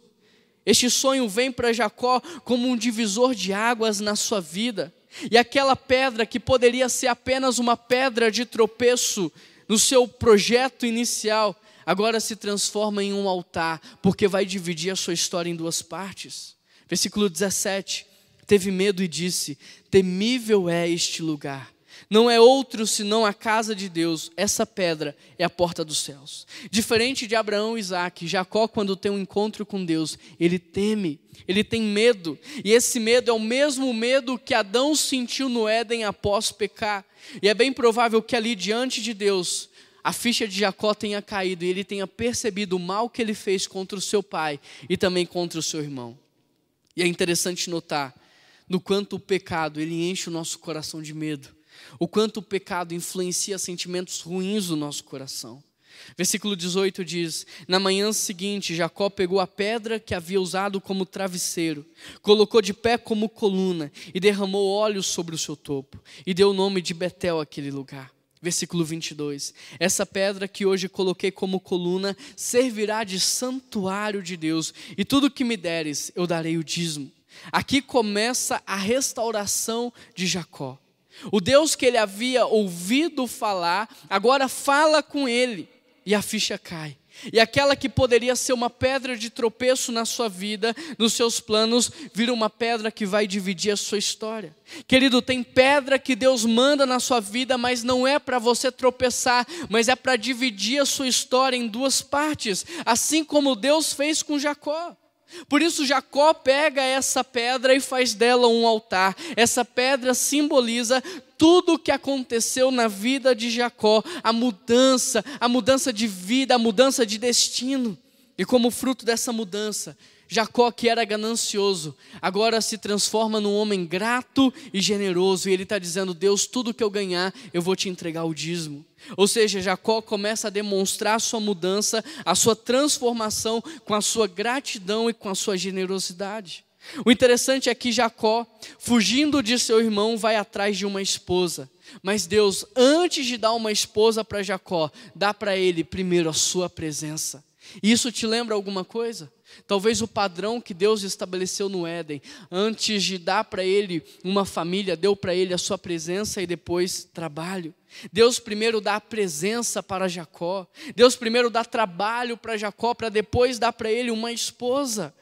Este sonho vem para Jacó como um divisor de águas na sua vida. E aquela pedra que poderia ser apenas uma pedra de tropeço no seu projeto inicial, agora se transforma em um altar, porque vai dividir a sua história em duas partes. Versículo 17: Teve medo e disse: Temível é este lugar não é outro senão a casa de Deus. Essa pedra é a porta dos céus. Diferente de Abraão e Isaac, Jacó, quando tem um encontro com Deus, ele teme, ele tem medo. E esse medo é o mesmo medo que Adão sentiu no Éden após pecar. E é bem provável que ali diante de Deus, a ficha de Jacó tenha caído e ele tenha percebido o mal que ele fez contra o seu pai e também contra o seu irmão. E é interessante notar no quanto o pecado ele enche o nosso coração de medo o quanto o pecado influencia sentimentos ruins no nosso coração. Versículo 18 diz: Na manhã seguinte, Jacó pegou a pedra que havia usado como travesseiro, colocou de pé como coluna e derramou óleo sobre o seu topo, e deu o nome de Betel àquele lugar. Versículo 22: Essa pedra que hoje coloquei como coluna servirá de santuário de Deus, e tudo que me deres eu darei o dízimo. Aqui começa a restauração de Jacó. O Deus que ele havia ouvido falar, agora fala com ele e a ficha cai. E aquela que poderia ser uma pedra de tropeço na sua vida, nos seus planos, vira uma pedra que vai dividir a sua história. Querido, tem pedra que Deus manda na sua vida, mas não é para você tropeçar, mas é para dividir a sua história em duas partes, assim como Deus fez com Jacó. Por isso, Jacó pega essa pedra e faz dela um altar. Essa pedra simboliza tudo o que aconteceu na vida de Jacó, a mudança, a mudança de vida, a mudança de destino. E como fruto dessa mudança, Jacó, que era ganancioso, agora se transforma num homem grato e generoso, e ele está dizendo: Deus, tudo que eu ganhar, eu vou te entregar o dízimo. Ou seja, Jacó começa a demonstrar a sua mudança, a sua transformação com a sua gratidão e com a sua generosidade. O interessante é que Jacó, fugindo de seu irmão, vai atrás de uma esposa. Mas Deus, antes de dar uma esposa para Jacó, dá para ele primeiro a sua presença. Isso te lembra alguma coisa? Talvez o padrão que Deus estabeleceu no Éden, antes de dar para ele uma família, deu para ele a sua presença e depois trabalho. Deus primeiro dá a presença para Jacó. Deus primeiro dá trabalho para Jacó, para depois dar para ele uma esposa.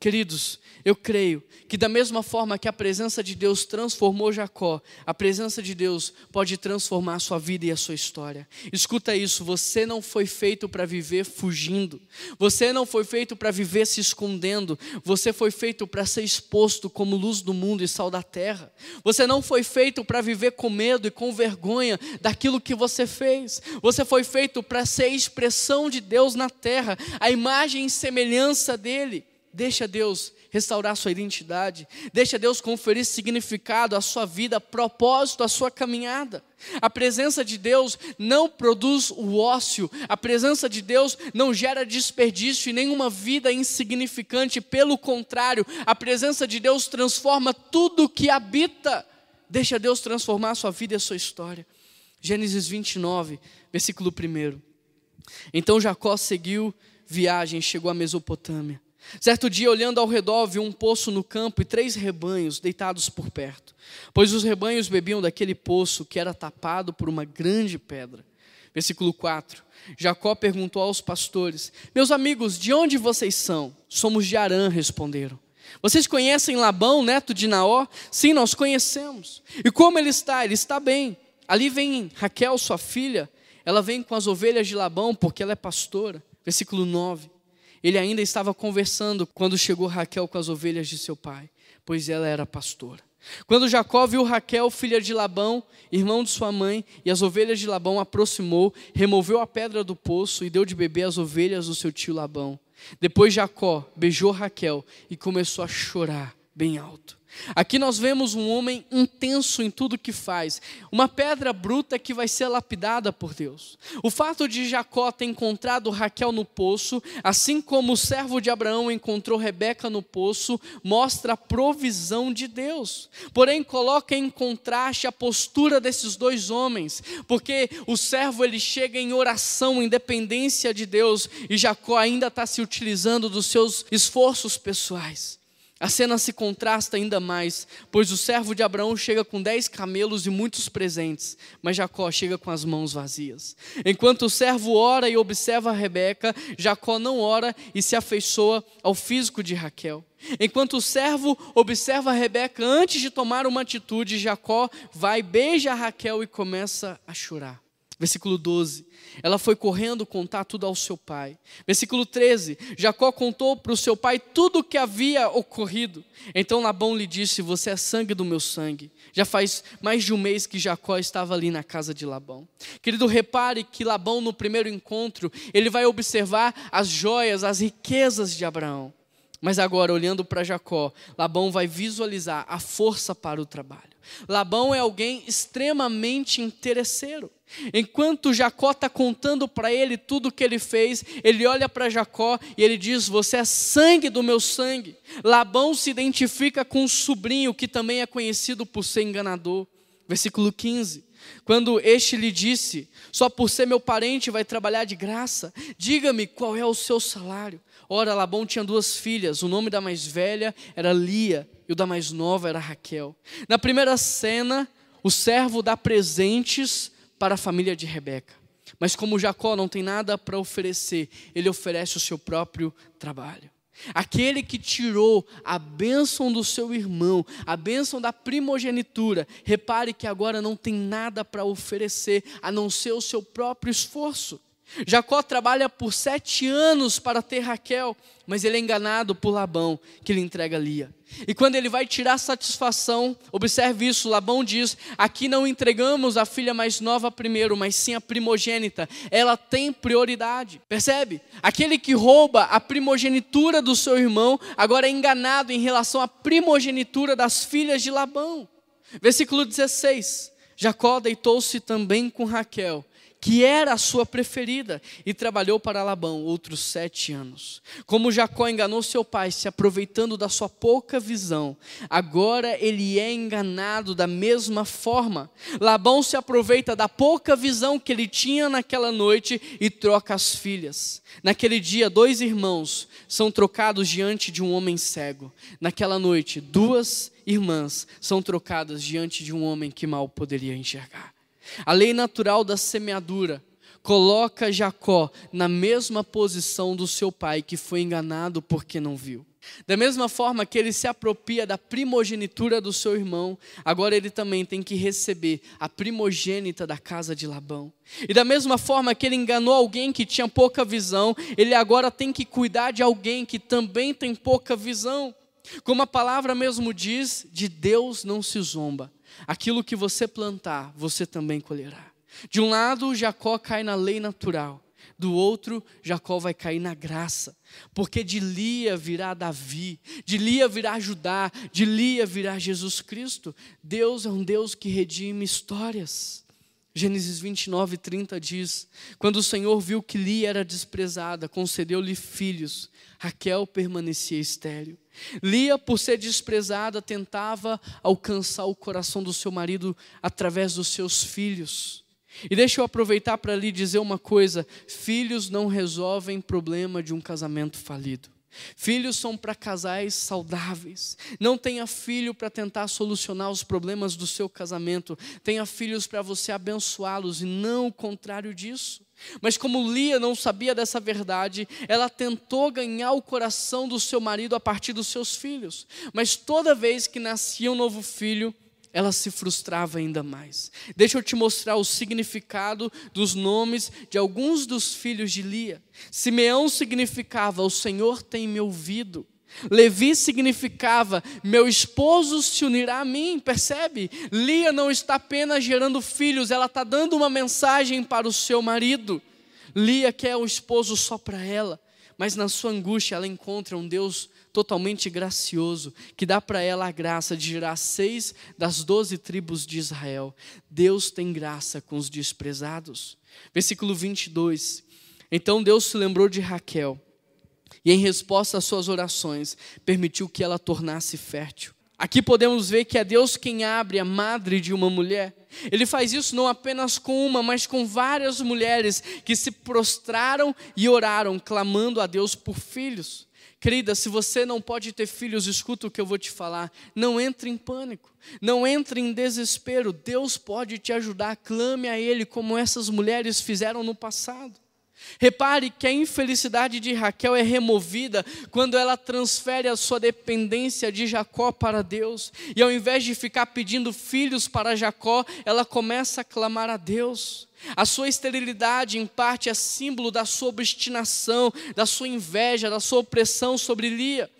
Queridos, eu creio que da mesma forma que a presença de Deus transformou Jacó, a presença de Deus pode transformar a sua vida e a sua história. Escuta isso, você não foi feito para viver fugindo. Você não foi feito para viver se escondendo. Você foi feito para ser exposto como luz do mundo e sal da terra. Você não foi feito para viver com medo e com vergonha daquilo que você fez. Você foi feito para ser expressão de Deus na terra, a imagem e semelhança dele. Deixa Deus restaurar sua identidade. Deixa Deus conferir significado à sua vida, propósito à sua caminhada. A presença de Deus não produz o ócio. A presença de Deus não gera desperdício e nenhuma vida insignificante. Pelo contrário, a presença de Deus transforma tudo que habita. Deixa Deus transformar a sua vida e a sua história. Gênesis 29, versículo 1. Então Jacó seguiu viagem, chegou à Mesopotâmia. Certo dia, olhando ao redor, viu um poço no campo e três rebanhos deitados por perto, pois os rebanhos bebiam daquele poço que era tapado por uma grande pedra. Versículo 4. Jacó perguntou aos pastores: Meus amigos, de onde vocês são? Somos de Arã, responderam. Vocês conhecem Labão, neto de Naó? Sim, nós conhecemos. E como ele está? Ele está bem. Ali vem Raquel, sua filha. Ela vem com as ovelhas de Labão, porque ela é pastora. Versículo 9. Ele ainda estava conversando quando chegou Raquel com as ovelhas de seu pai, pois ela era pastora. Quando Jacó viu Raquel, filha de Labão, irmão de sua mãe, e as ovelhas de Labão, aproximou, removeu a pedra do poço e deu de beber as ovelhas do seu tio Labão. Depois Jacó beijou Raquel e começou a chorar bem alto. Aqui nós vemos um homem intenso em tudo que faz, uma pedra bruta que vai ser lapidada por Deus. O fato de Jacó ter encontrado Raquel no poço, assim como o servo de Abraão encontrou Rebeca no poço, mostra a provisão de Deus. Porém, coloca em contraste a postura desses dois homens, porque o servo ele chega em oração, em dependência de Deus, e Jacó ainda está se utilizando dos seus esforços pessoais. A cena se contrasta ainda mais, pois o servo de Abraão chega com dez camelos e muitos presentes, mas Jacó chega com as mãos vazias. Enquanto o servo ora e observa Rebeca, Jacó não ora e se afeiçoa ao físico de Raquel. Enquanto o servo observa Rebeca antes de tomar uma atitude, Jacó vai, beija Raquel e começa a chorar. Versículo 12. Ela foi correndo contar tudo ao seu pai. Versículo 13. Jacó contou para o seu pai tudo o que havia ocorrido. Então Labão lhe disse: Você é sangue do meu sangue. Já faz mais de um mês que Jacó estava ali na casa de Labão. Querido, repare que Labão, no primeiro encontro, ele vai observar as joias, as riquezas de Abraão. Mas agora, olhando para Jacó, Labão vai visualizar a força para o trabalho. Labão é alguém extremamente interesseiro. Enquanto Jacó está contando para ele tudo o que ele fez, ele olha para Jacó e ele diz: Você é sangue do meu sangue. Labão se identifica com o sobrinho, que também é conhecido por ser enganador. Versículo 15. Quando este lhe disse: Só por ser meu parente vai trabalhar de graça, diga-me qual é o seu salário. Ora, Labão tinha duas filhas, o nome da mais velha era Lia e o da mais nova era Raquel. Na primeira cena, o servo dá presentes para a família de Rebeca. Mas como Jacó não tem nada para oferecer, ele oferece o seu próprio trabalho. Aquele que tirou a bênção do seu irmão, a bênção da primogenitura, repare que agora não tem nada para oferecer a não ser o seu próprio esforço. Jacó trabalha por sete anos para ter Raquel, mas ele é enganado por Labão, que lhe entrega Lia. E quando ele vai tirar satisfação, observe isso: Labão diz: Aqui não entregamos a filha mais nova primeiro, mas sim a primogênita. Ela tem prioridade. Percebe? Aquele que rouba a primogenitura do seu irmão, agora é enganado em relação à primogenitura das filhas de Labão. Versículo 16: Jacó deitou-se também com Raquel que era a sua preferida, e trabalhou para Labão outros sete anos. Como Jacó enganou seu pai, se aproveitando da sua pouca visão, agora ele é enganado da mesma forma. Labão se aproveita da pouca visão que ele tinha naquela noite e troca as filhas. Naquele dia, dois irmãos são trocados diante de um homem cego. Naquela noite, duas irmãs são trocadas diante de um homem que mal poderia enxergar. A lei natural da semeadura coloca Jacó na mesma posição do seu pai, que foi enganado porque não viu. Da mesma forma que ele se apropria da primogenitura do seu irmão, agora ele também tem que receber a primogênita da casa de Labão. E da mesma forma que ele enganou alguém que tinha pouca visão, ele agora tem que cuidar de alguém que também tem pouca visão. Como a palavra mesmo diz, de Deus não se zomba. Aquilo que você plantar, você também colherá. De um lado, Jacó cai na lei natural. Do outro, Jacó vai cair na graça, porque de Lia virá Davi, de Lia virá Judá, de Lia virá Jesus Cristo. Deus é um Deus que redime histórias. Gênesis 29, 30 diz: Quando o Senhor viu que Lia era desprezada, concedeu-lhe filhos, Raquel permanecia estéril. Lia, por ser desprezada, tentava alcançar o coração do seu marido através dos seus filhos. E deixa eu aproveitar para lhe dizer uma coisa: filhos não resolvem problema de um casamento falido. Filhos são para casais saudáveis. Não tenha filho para tentar solucionar os problemas do seu casamento. Tenha filhos para você abençoá-los e não o contrário disso. Mas como Lia não sabia dessa verdade, ela tentou ganhar o coração do seu marido a partir dos seus filhos. Mas toda vez que nascia um novo filho, ela se frustrava ainda mais. Deixa eu te mostrar o significado dos nomes de alguns dos filhos de Lia. Simeão significava: O Senhor tem me ouvido. Levi significava: Meu esposo se unirá a mim. Percebe? Lia não está apenas gerando filhos, ela está dando uma mensagem para o seu marido. Lia quer o esposo só para ela, mas na sua angústia ela encontra um Deus totalmente gracioso, que dá para ela a graça de gerar seis das doze tribos de Israel. Deus tem graça com os desprezados. Versículo 22. Então Deus se lembrou de Raquel e, em resposta às suas orações, permitiu que ela tornasse fértil. Aqui podemos ver que é Deus quem abre a madre de uma mulher. Ele faz isso não apenas com uma, mas com várias mulheres que se prostraram e oraram, clamando a Deus por filhos. Querida, se você não pode ter filhos, escuta o que eu vou te falar. Não entre em pânico, não entre em desespero. Deus pode te ajudar. Clame a Ele, como essas mulheres fizeram no passado. Repare que a infelicidade de Raquel é removida quando ela transfere a sua dependência de Jacó para Deus. E ao invés de ficar pedindo filhos para Jacó, ela começa a clamar a Deus. A sua esterilidade, em parte, é símbolo da sua obstinação, da sua inveja, da sua opressão sobre Lia.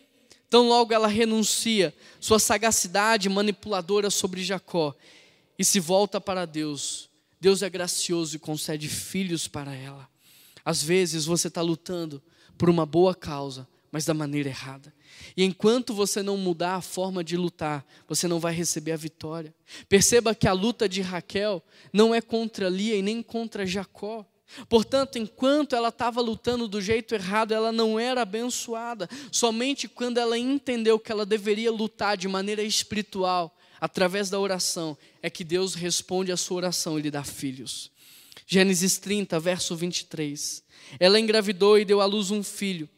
Então, logo ela renuncia sua sagacidade manipuladora sobre Jacó e se volta para Deus. Deus é gracioso e concede filhos para ela. Às vezes você está lutando por uma boa causa, mas da maneira errada. E enquanto você não mudar a forma de lutar, você não vai receber a vitória. Perceba que a luta de Raquel não é contra Lia e nem contra Jacó. Portanto, enquanto ela estava lutando do jeito errado, ela não era abençoada. Somente quando ela entendeu que ela deveria lutar de maneira espiritual, através da oração, é que Deus responde a sua oração e lhe dá filhos. Gênesis 30, verso 23. Ela engravidou e deu à luz um filho.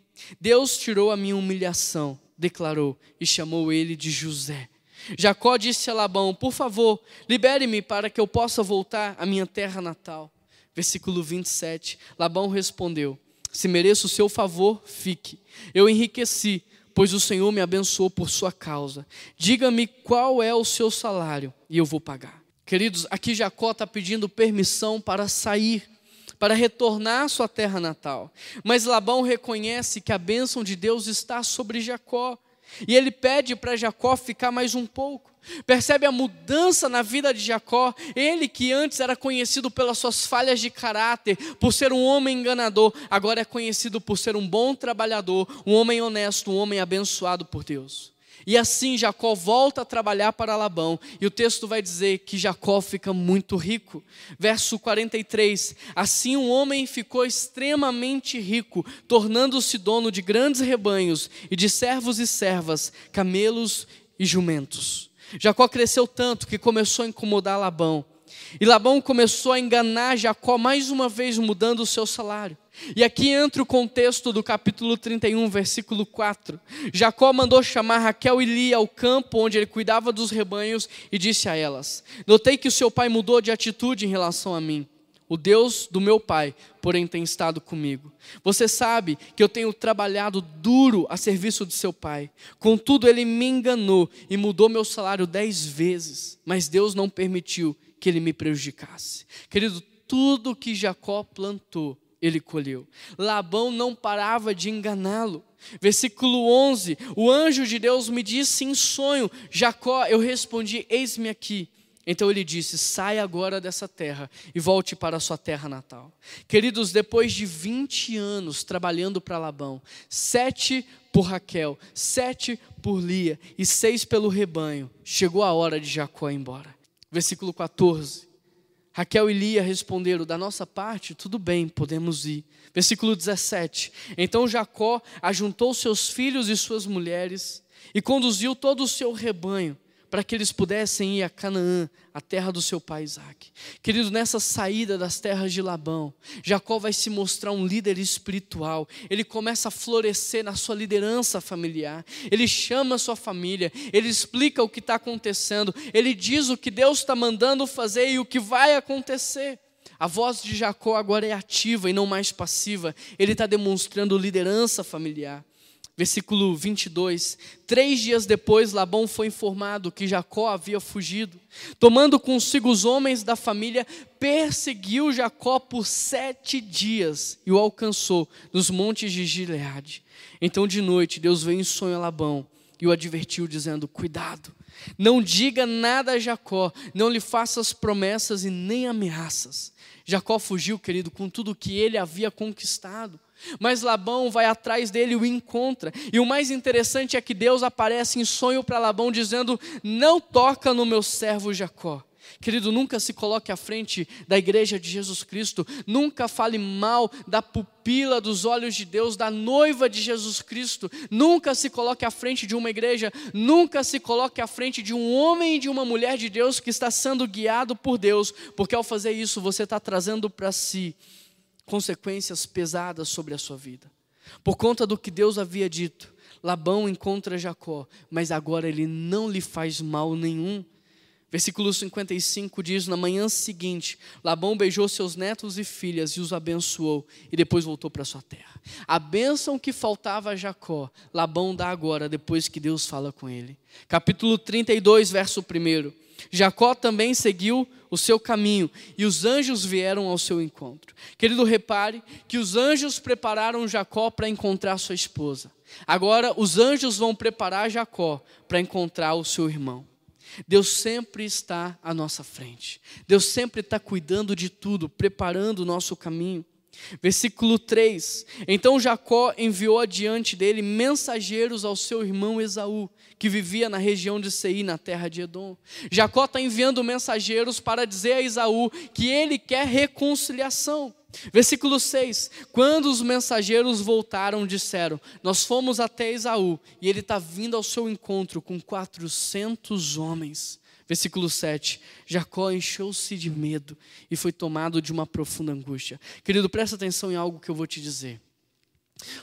Deus tirou a minha humilhação, declarou, e chamou ele de José. Jacó disse a Labão: Por favor, libere-me para que eu possa voltar à minha terra natal. Versículo 27. Labão respondeu: Se mereço o seu favor, fique. Eu enriqueci, pois o Senhor me abençoou por sua causa. Diga-me qual é o seu salário e eu vou pagar. Queridos, aqui Jacó está pedindo permissão para sair, para retornar à sua terra natal. Mas Labão reconhece que a bênção de Deus está sobre Jacó. E ele pede para Jacó ficar mais um pouco. Percebe a mudança na vida de Jacó? Ele que antes era conhecido pelas suas falhas de caráter, por ser um homem enganador, agora é conhecido por ser um bom trabalhador, um homem honesto, um homem abençoado por Deus. E assim Jacó volta a trabalhar para Labão, e o texto vai dizer que Jacó fica muito rico. Verso 43: Assim um homem ficou extremamente rico, tornando-se dono de grandes rebanhos e de servos e servas, camelos e jumentos. Jacó cresceu tanto que começou a incomodar Labão. E Labão começou a enganar Jacó mais uma vez, mudando o seu salário. E aqui entra o contexto do capítulo 31, versículo 4. Jacó mandou chamar Raquel e Lia ao campo onde ele cuidava dos rebanhos e disse a elas: Notei que o seu pai mudou de atitude em relação a mim. O Deus do meu pai, porém, tem estado comigo. Você sabe que eu tenho trabalhado duro a serviço de seu pai. Contudo, ele me enganou e mudou meu salário dez vezes. Mas Deus não permitiu que ele me prejudicasse. Querido, tudo que Jacó plantou, ele colheu. Labão não parava de enganá-lo. Versículo 11: O anjo de Deus me disse em sonho: Jacó, eu respondi: Eis-me aqui. Então ele disse: Saia agora dessa terra e volte para a sua terra natal. Queridos, depois de 20 anos trabalhando para Labão, sete por Raquel, sete por Lia e seis pelo rebanho, chegou a hora de Jacó ir embora. Versículo 14. Raquel e Lia responderam: Da nossa parte, tudo bem, podemos ir. Versículo 17: Então Jacó ajuntou seus filhos e suas mulheres e conduziu todo o seu rebanho para que eles pudessem ir a Canaã, a terra do seu pai Isaac. Querido, nessa saída das terras de Labão, Jacó vai se mostrar um líder espiritual. Ele começa a florescer na sua liderança familiar. Ele chama a sua família, ele explica o que está acontecendo, ele diz o que Deus está mandando fazer e o que vai acontecer. A voz de Jacó agora é ativa e não mais passiva. Ele está demonstrando liderança familiar. Versículo 22. Três dias depois, Labão foi informado que Jacó havia fugido. Tomando consigo os homens da família, perseguiu Jacó por sete dias e o alcançou nos montes de Gileade. Então, de noite, Deus veio em sonho a Labão e o advertiu, dizendo: Cuidado, não diga nada a Jacó, não lhe faças promessas e nem ameaças. Jacó fugiu, querido, com tudo que ele havia conquistado. Mas Labão vai atrás dele e o encontra. E o mais interessante é que Deus aparece em sonho para Labão dizendo: Não toca no meu servo Jacó. Querido, nunca se coloque à frente da igreja de Jesus Cristo, nunca fale mal da pupila dos olhos de Deus, da noiva de Jesus Cristo, nunca se coloque à frente de uma igreja, nunca se coloque à frente de um homem e de uma mulher de Deus que está sendo guiado por Deus, porque ao fazer isso você está trazendo para si consequências pesadas sobre a sua vida. Por conta do que Deus havia dito, Labão encontra Jacó, mas agora ele não lhe faz mal nenhum. Versículo 55 diz: Na manhã seguinte, Labão beijou seus netos e filhas e os abençoou, e depois voltou para sua terra. A bênção que faltava a Jacó, Labão dá agora, depois que Deus fala com ele. Capítulo 32, verso 1. Jacó também seguiu o seu caminho e os anjos vieram ao seu encontro. Querido, repare que os anjos prepararam Jacó para encontrar sua esposa. Agora, os anjos vão preparar Jacó para encontrar o seu irmão. Deus sempre está à nossa frente. Deus sempre está cuidando de tudo, preparando o nosso caminho. Versículo 3: Então Jacó enviou adiante dele mensageiros ao seu irmão Esaú, que vivia na região de Seir, na terra de Edom. Jacó está enviando mensageiros para dizer a Esaú que ele quer reconciliação. Versículo 6: Quando os mensageiros voltaram, disseram: Nós fomos até Esaú, e ele está vindo ao seu encontro com 400 homens. Versículo 7: Jacó encheu-se de medo e foi tomado de uma profunda angústia. Querido, presta atenção em algo que eu vou te dizer.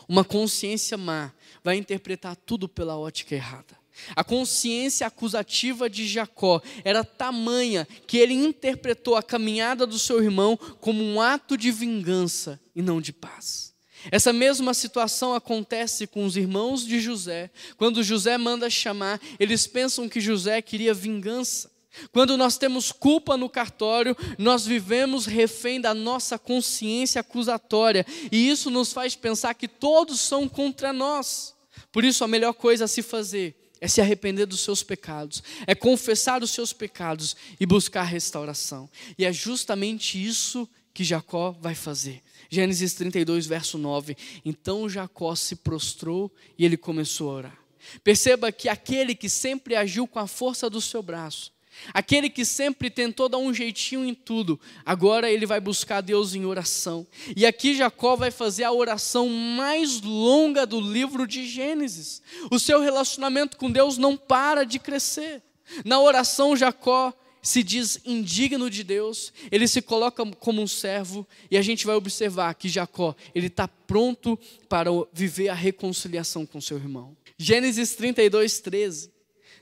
Uma consciência má vai interpretar tudo pela ótica errada. A consciência acusativa de Jacó era tamanha que ele interpretou a caminhada do seu irmão como um ato de vingança e não de paz. Essa mesma situação acontece com os irmãos de José. Quando José manda chamar, eles pensam que José queria vingança. Quando nós temos culpa no cartório, nós vivemos refém da nossa consciência acusatória, e isso nos faz pensar que todos são contra nós. Por isso, a melhor coisa a se fazer é se arrepender dos seus pecados, é confessar os seus pecados e buscar restauração. E é justamente isso que Jacó vai fazer. Gênesis 32, verso 9. Então Jacó se prostrou e ele começou a orar. Perceba que aquele que sempre agiu com a força do seu braço, Aquele que sempre tentou dar um jeitinho em tudo, agora ele vai buscar Deus em oração. E aqui Jacó vai fazer a oração mais longa do livro de Gênesis. O seu relacionamento com Deus não para de crescer. Na oração, Jacó se diz indigno de Deus, ele se coloca como um servo, e a gente vai observar que Jacó, ele está pronto para viver a reconciliação com seu irmão. Gênesis 32, 13.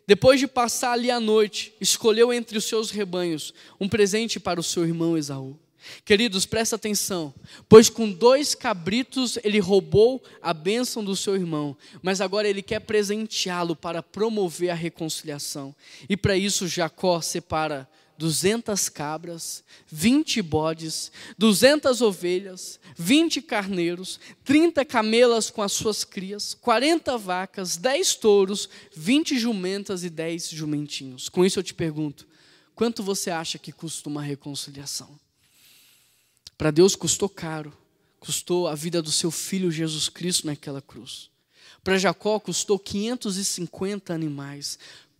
Depois de passar ali a noite, escolheu entre os seus rebanhos um presente para o seu irmão Esaú. Queridos, presta atenção, pois com dois cabritos ele roubou a bênção do seu irmão, mas agora ele quer presenteá-lo para promover a reconciliação. E para isso Jacó separa duzentas cabras, vinte bodes, duzentas ovelhas, vinte carneiros, trinta camelas com as suas crias, quarenta vacas, dez touros, vinte jumentas e dez jumentinhos. Com isso eu te pergunto, quanto você acha que custa uma reconciliação? Para Deus custou caro, custou a vida do seu filho Jesus Cristo naquela cruz. Para Jacó custou 550 animais,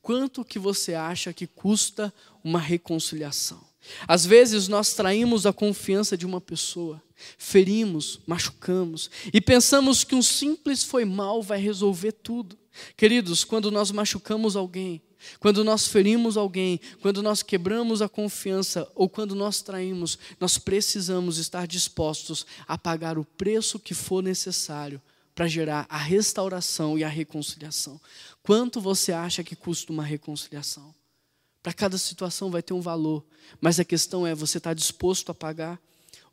quanto que você acha que custa uma reconciliação? Às vezes nós traímos a confiança de uma pessoa, ferimos, machucamos e pensamos que um simples foi mal vai resolver tudo. Queridos, quando nós machucamos alguém, quando nós ferimos alguém, quando nós quebramos a confiança ou quando nós traímos, nós precisamos estar dispostos a pagar o preço que for necessário para gerar a restauração e a reconciliação. Quanto você acha que custa uma reconciliação? Para cada situação vai ter um valor, mas a questão é: você está disposto a pagar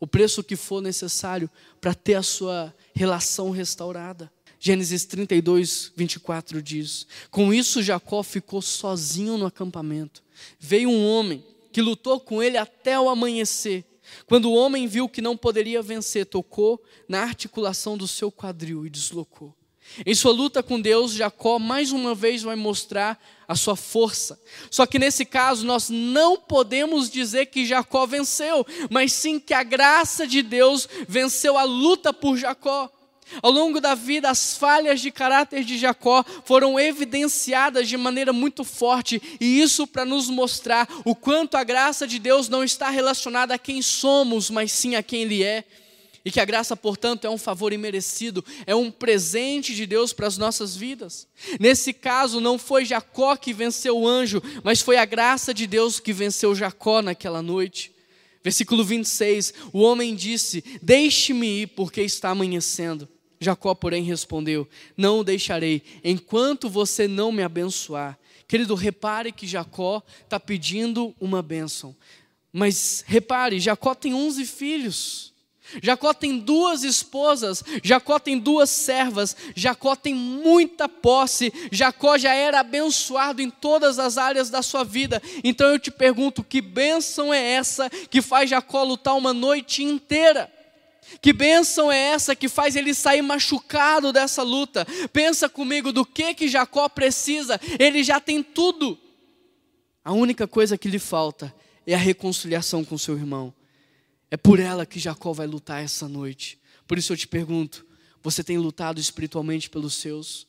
o preço que for necessário para ter a sua relação restaurada? Gênesis 32, 24 diz: Com isso, Jacó ficou sozinho no acampamento. Veio um homem que lutou com ele até o amanhecer quando o homem viu que não poderia vencer, tocou na articulação do seu quadril e deslocou. Em sua luta com Deus, Jacó mais uma vez vai mostrar a sua força. Só que nesse caso, nós não podemos dizer que Jacó venceu, mas sim que a graça de Deus venceu a luta por Jacó. Ao longo da vida, as falhas de caráter de Jacó foram evidenciadas de maneira muito forte, e isso para nos mostrar o quanto a graça de Deus não está relacionada a quem somos, mas sim a quem Ele é. E que a graça, portanto, é um favor imerecido, é um presente de Deus para as nossas vidas. Nesse caso, não foi Jacó que venceu o anjo, mas foi a graça de Deus que venceu Jacó naquela noite. Versículo 26: O homem disse: Deixe-me ir, porque está amanhecendo. Jacó, porém, respondeu: Não o deixarei, enquanto você não me abençoar. Querido, repare que Jacó está pedindo uma bênção. Mas repare, Jacó tem 11 filhos. Jacó tem duas esposas, Jacó tem duas servas, Jacó tem muita posse, Jacó já era abençoado em todas as áreas da sua vida. Então eu te pergunto: que bênção é essa que faz Jacó lutar uma noite inteira? Que bênção é essa que faz ele sair machucado dessa luta? Pensa comigo do que que Jacó precisa. Ele já tem tudo. A única coisa que lhe falta é a reconciliação com seu irmão. É por ela que Jacó vai lutar essa noite. Por isso eu te pergunto: você tem lutado espiritualmente pelos seus?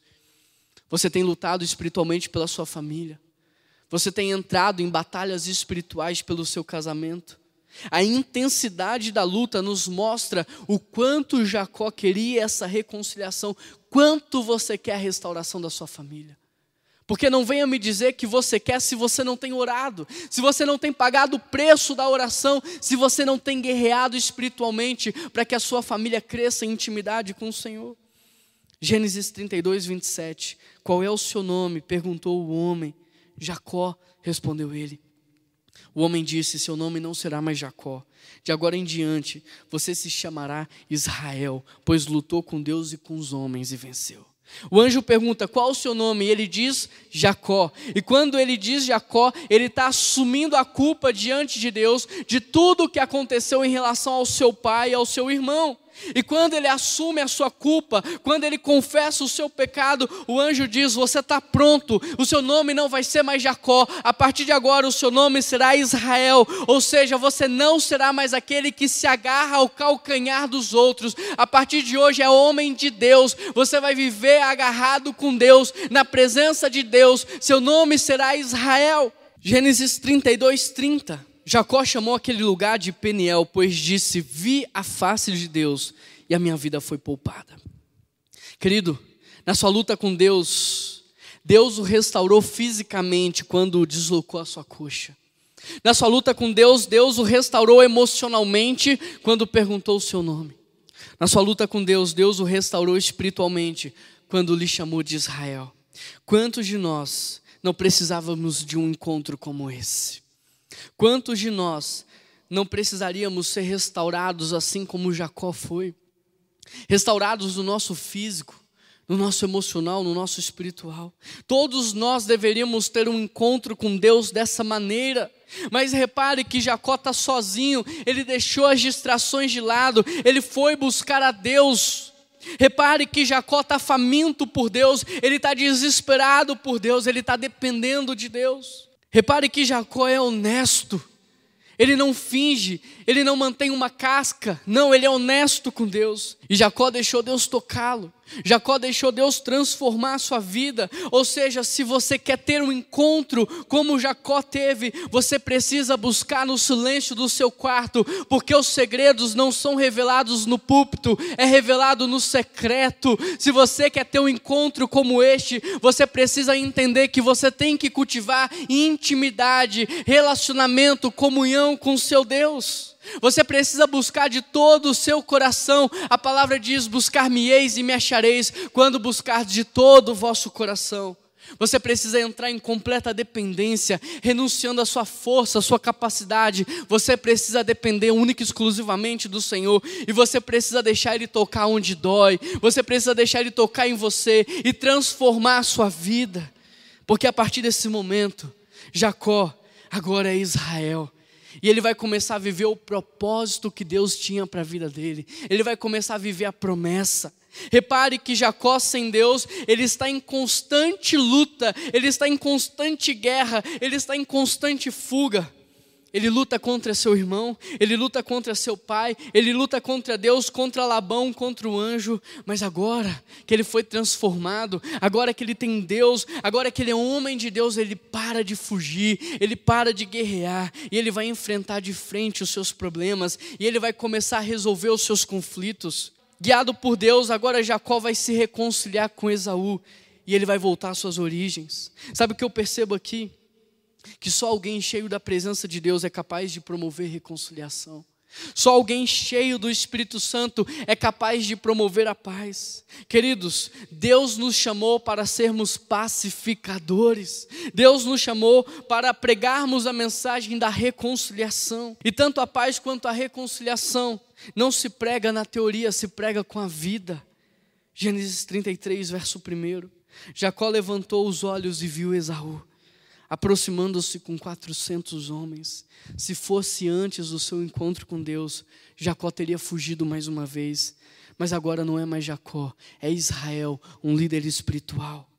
Você tem lutado espiritualmente pela sua família? Você tem entrado em batalhas espirituais pelo seu casamento? A intensidade da luta nos mostra o quanto Jacó queria essa reconciliação, quanto você quer a restauração da sua família. Porque não venha me dizer que você quer se você não tem orado, se você não tem pagado o preço da oração, se você não tem guerreado espiritualmente para que a sua família cresça em intimidade com o Senhor. Gênesis 32, 27. Qual é o seu nome? perguntou o homem. Jacó, respondeu ele. O homem disse: Seu nome não será mais Jacó. De agora em diante, você se chamará Israel, pois lutou com Deus e com os homens e venceu. O anjo pergunta qual o seu nome, e ele diz Jacó. E quando ele diz Jacó, ele está assumindo a culpa diante de Deus de tudo o que aconteceu em relação ao seu pai e ao seu irmão. E quando ele assume a sua culpa, quando ele confessa o seu pecado, o anjo diz: Você está pronto, o seu nome não vai ser mais Jacó, a partir de agora o seu nome será Israel. Ou seja, você não será mais aquele que se agarra ao calcanhar dos outros, a partir de hoje é homem de Deus, você vai viver agarrado com Deus, na presença de Deus, seu nome será Israel. Gênesis 32, 30. Jacó chamou aquele lugar de Peniel, pois disse: Vi a face de Deus e a minha vida foi poupada. Querido, na sua luta com Deus, Deus o restaurou fisicamente quando deslocou a sua coxa. Na sua luta com Deus, Deus o restaurou emocionalmente quando perguntou o seu nome. Na sua luta com Deus, Deus o restaurou espiritualmente quando lhe chamou de Israel. Quantos de nós não precisávamos de um encontro como esse? Quantos de nós não precisaríamos ser restaurados assim como Jacó foi? Restaurados no nosso físico, no nosso emocional, no nosso espiritual. Todos nós deveríamos ter um encontro com Deus dessa maneira. Mas repare que Jacó está sozinho, ele deixou as distrações de lado, ele foi buscar a Deus. Repare que Jacó está faminto por Deus, ele está desesperado por Deus, ele está dependendo de Deus. Repare que Jacó é honesto. Ele não finge, ele não mantém uma casca, não, ele é honesto com Deus. E Jacó deixou Deus tocá-lo. Jacó deixou Deus transformar a sua vida. Ou seja, se você quer ter um encontro como Jacó teve, você precisa buscar no silêncio do seu quarto, porque os segredos não são revelados no púlpito, é revelado no secreto. Se você quer ter um encontro como este, você precisa entender que você tem que cultivar intimidade, relacionamento, comunhão com seu Deus. Você precisa buscar de todo o seu coração. A palavra diz: Buscar-me-eis e me achareis, quando buscar de todo o vosso coração. Você precisa entrar em completa dependência, renunciando à sua força, à sua capacidade. Você precisa depender única e exclusivamente do Senhor. E você precisa deixar Ele tocar onde dói. Você precisa deixar Ele tocar em você e transformar a sua vida. Porque a partir desse momento, Jacó agora é Israel. E ele vai começar a viver o propósito que Deus tinha para a vida dele. Ele vai começar a viver a promessa. Repare que Jacó sem Deus, ele está em constante luta, ele está em constante guerra, ele está em constante fuga. Ele luta contra seu irmão, ele luta contra seu pai, ele luta contra Deus, contra Labão, contra o anjo. Mas agora que ele foi transformado, agora que ele tem Deus, agora que ele é homem de Deus, ele para de fugir, ele para de guerrear e ele vai enfrentar de frente os seus problemas e ele vai começar a resolver os seus conflitos. Guiado por Deus, agora Jacó vai se reconciliar com Esaú e ele vai voltar às suas origens. Sabe o que eu percebo aqui? Que só alguém cheio da presença de Deus é capaz de promover reconciliação. Só alguém cheio do Espírito Santo é capaz de promover a paz. Queridos, Deus nos chamou para sermos pacificadores. Deus nos chamou para pregarmos a mensagem da reconciliação. E tanto a paz quanto a reconciliação não se prega na teoria, se prega com a vida. Gênesis 33, verso 1. Jacó levantou os olhos e viu Esaú aproximando-se com 400 homens. Se fosse antes do seu encontro com Deus, Jacó teria fugido mais uma vez. Mas agora não é mais Jacó, é Israel, um líder espiritual.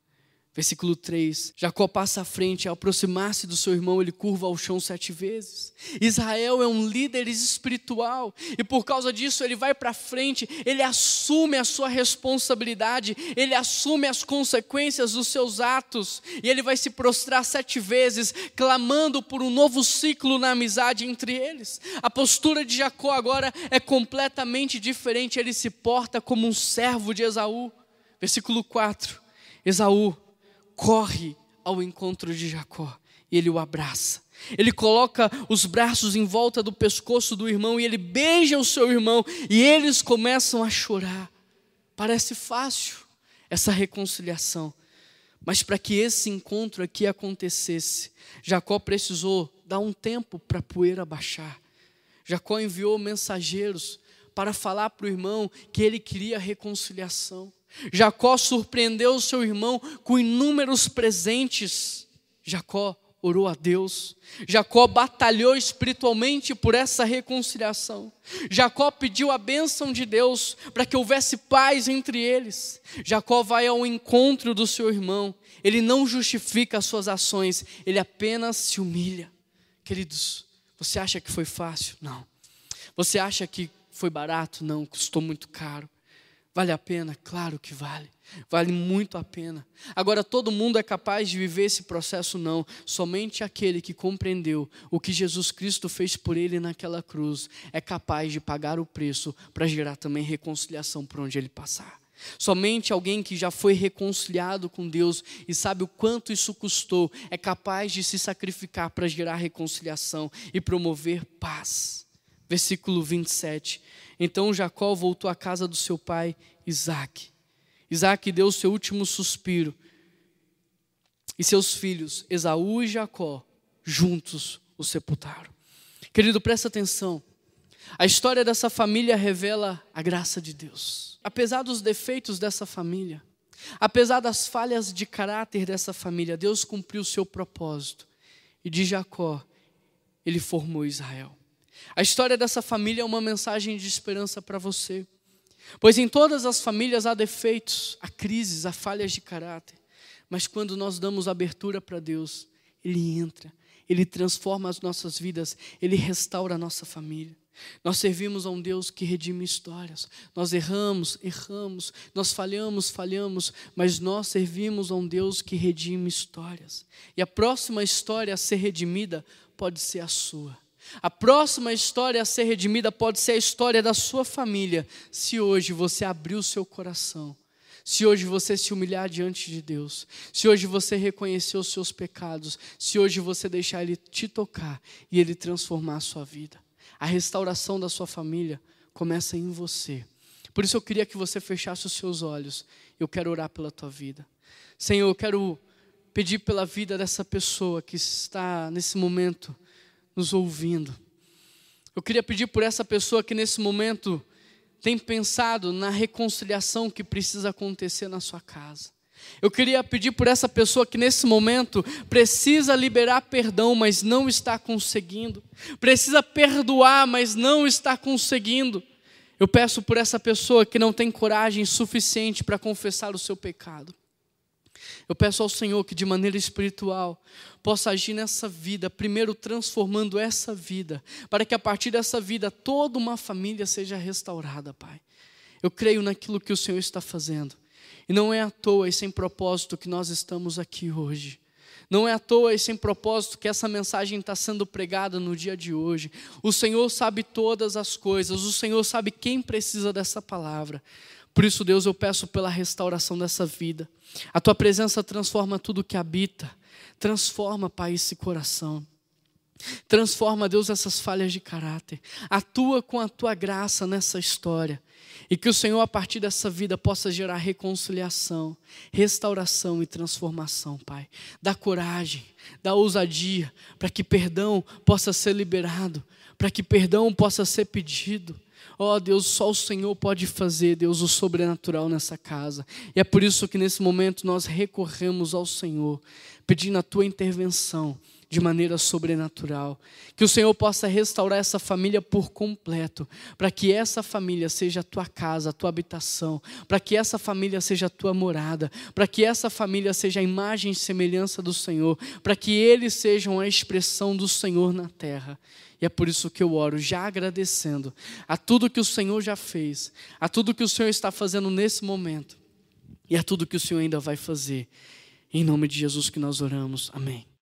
Versículo 3: Jacó passa à frente, ao aproximar-se do seu irmão, ele curva ao chão sete vezes. Israel é um líder espiritual, e por causa disso ele vai para frente, ele assume a sua responsabilidade, ele assume as consequências dos seus atos, e ele vai se prostrar sete vezes, clamando por um novo ciclo na amizade entre eles. A postura de Jacó agora é completamente diferente, ele se porta como um servo de Esaú. Versículo 4: Esaú corre ao encontro de Jacó e ele o abraça. Ele coloca os braços em volta do pescoço do irmão e ele beija o seu irmão e eles começam a chorar. Parece fácil essa reconciliação, mas para que esse encontro aqui acontecesse, Jacó precisou dar um tempo para a poeira baixar. Jacó enviou mensageiros para falar para o irmão que ele queria reconciliação. Jacó surpreendeu seu irmão com inúmeros presentes. Jacó orou a Deus. Jacó batalhou espiritualmente por essa reconciliação. Jacó pediu a bênção de Deus para que houvesse paz entre eles. Jacó vai ao encontro do seu irmão. Ele não justifica as suas ações, ele apenas se humilha. Queridos, você acha que foi fácil? Não. Você acha que foi barato? Não, custou muito caro. Vale a pena? Claro que vale. Vale muito a pena. Agora, todo mundo é capaz de viver esse processo? Não. Somente aquele que compreendeu o que Jesus Cristo fez por ele naquela cruz é capaz de pagar o preço para gerar também reconciliação por onde ele passar. Somente alguém que já foi reconciliado com Deus e sabe o quanto isso custou é capaz de se sacrificar para gerar reconciliação e promover paz. Versículo 27. Então Jacó voltou à casa do seu pai Isaac. Isaac deu seu último suspiro. E seus filhos, Esaú e Jacó, juntos o sepultaram. Querido, presta atenção. A história dessa família revela a graça de Deus. Apesar dos defeitos dessa família, apesar das falhas de caráter dessa família, Deus cumpriu o seu propósito. E de Jacó, ele formou Israel. A história dessa família é uma mensagem de esperança para você. Pois em todas as famílias há defeitos, há crises, há falhas de caráter. Mas quando nós damos abertura para Deus, Ele entra, Ele transforma as nossas vidas, Ele restaura a nossa família. Nós servimos a um Deus que redime histórias. Nós erramos, erramos, nós falhamos, falhamos, mas nós servimos a um Deus que redime histórias. E a próxima história a ser redimida pode ser a sua. A próxima história a ser redimida pode ser a história da sua família, se hoje você abrir o seu coração, se hoje você se humilhar diante de Deus, se hoje você reconhecer os seus pecados, se hoje você deixar Ele te tocar e Ele transformar a sua vida. A restauração da sua família começa em você. Por isso eu queria que você fechasse os seus olhos. Eu quero orar pela tua vida. Senhor, eu quero pedir pela vida dessa pessoa que está nesse momento nos ouvindo. Eu queria pedir por essa pessoa que nesse momento tem pensado na reconciliação que precisa acontecer na sua casa. Eu queria pedir por essa pessoa que nesse momento precisa liberar perdão, mas não está conseguindo. Precisa perdoar, mas não está conseguindo. Eu peço por essa pessoa que não tem coragem suficiente para confessar o seu pecado. Eu peço ao Senhor que de maneira espiritual possa agir nessa vida, primeiro transformando essa vida, para que a partir dessa vida toda uma família seja restaurada, Pai. Eu creio naquilo que o Senhor está fazendo. E não é à toa e sem propósito que nós estamos aqui hoje. Não é à toa e sem propósito que essa mensagem está sendo pregada no dia de hoje. O Senhor sabe todas as coisas, o Senhor sabe quem precisa dessa palavra. Por isso, Deus, eu peço pela restauração dessa vida. A tua presença transforma tudo que habita. Transforma, Pai, esse coração. Transforma, Deus, essas falhas de caráter. Atua com a tua graça nessa história. E que o Senhor, a partir dessa vida, possa gerar reconciliação, restauração e transformação, Pai. Dá coragem, dá ousadia, para que perdão possa ser liberado, para que perdão possa ser pedido. Ó oh, Deus, só o Senhor pode fazer, Deus, o sobrenatural nessa casa. E é por isso que nesse momento nós recorremos ao Senhor, pedindo a tua intervenção de maneira sobrenatural. Que o Senhor possa restaurar essa família por completo, para que essa família seja a tua casa, a tua habitação, para que essa família seja a tua morada, para que essa família seja a imagem e semelhança do Senhor, para que eles sejam a expressão do Senhor na terra. E é por isso que eu oro, já agradecendo a tudo que o Senhor já fez, a tudo que o Senhor está fazendo nesse momento e a tudo que o Senhor ainda vai fazer. Em nome de Jesus que nós oramos. Amém.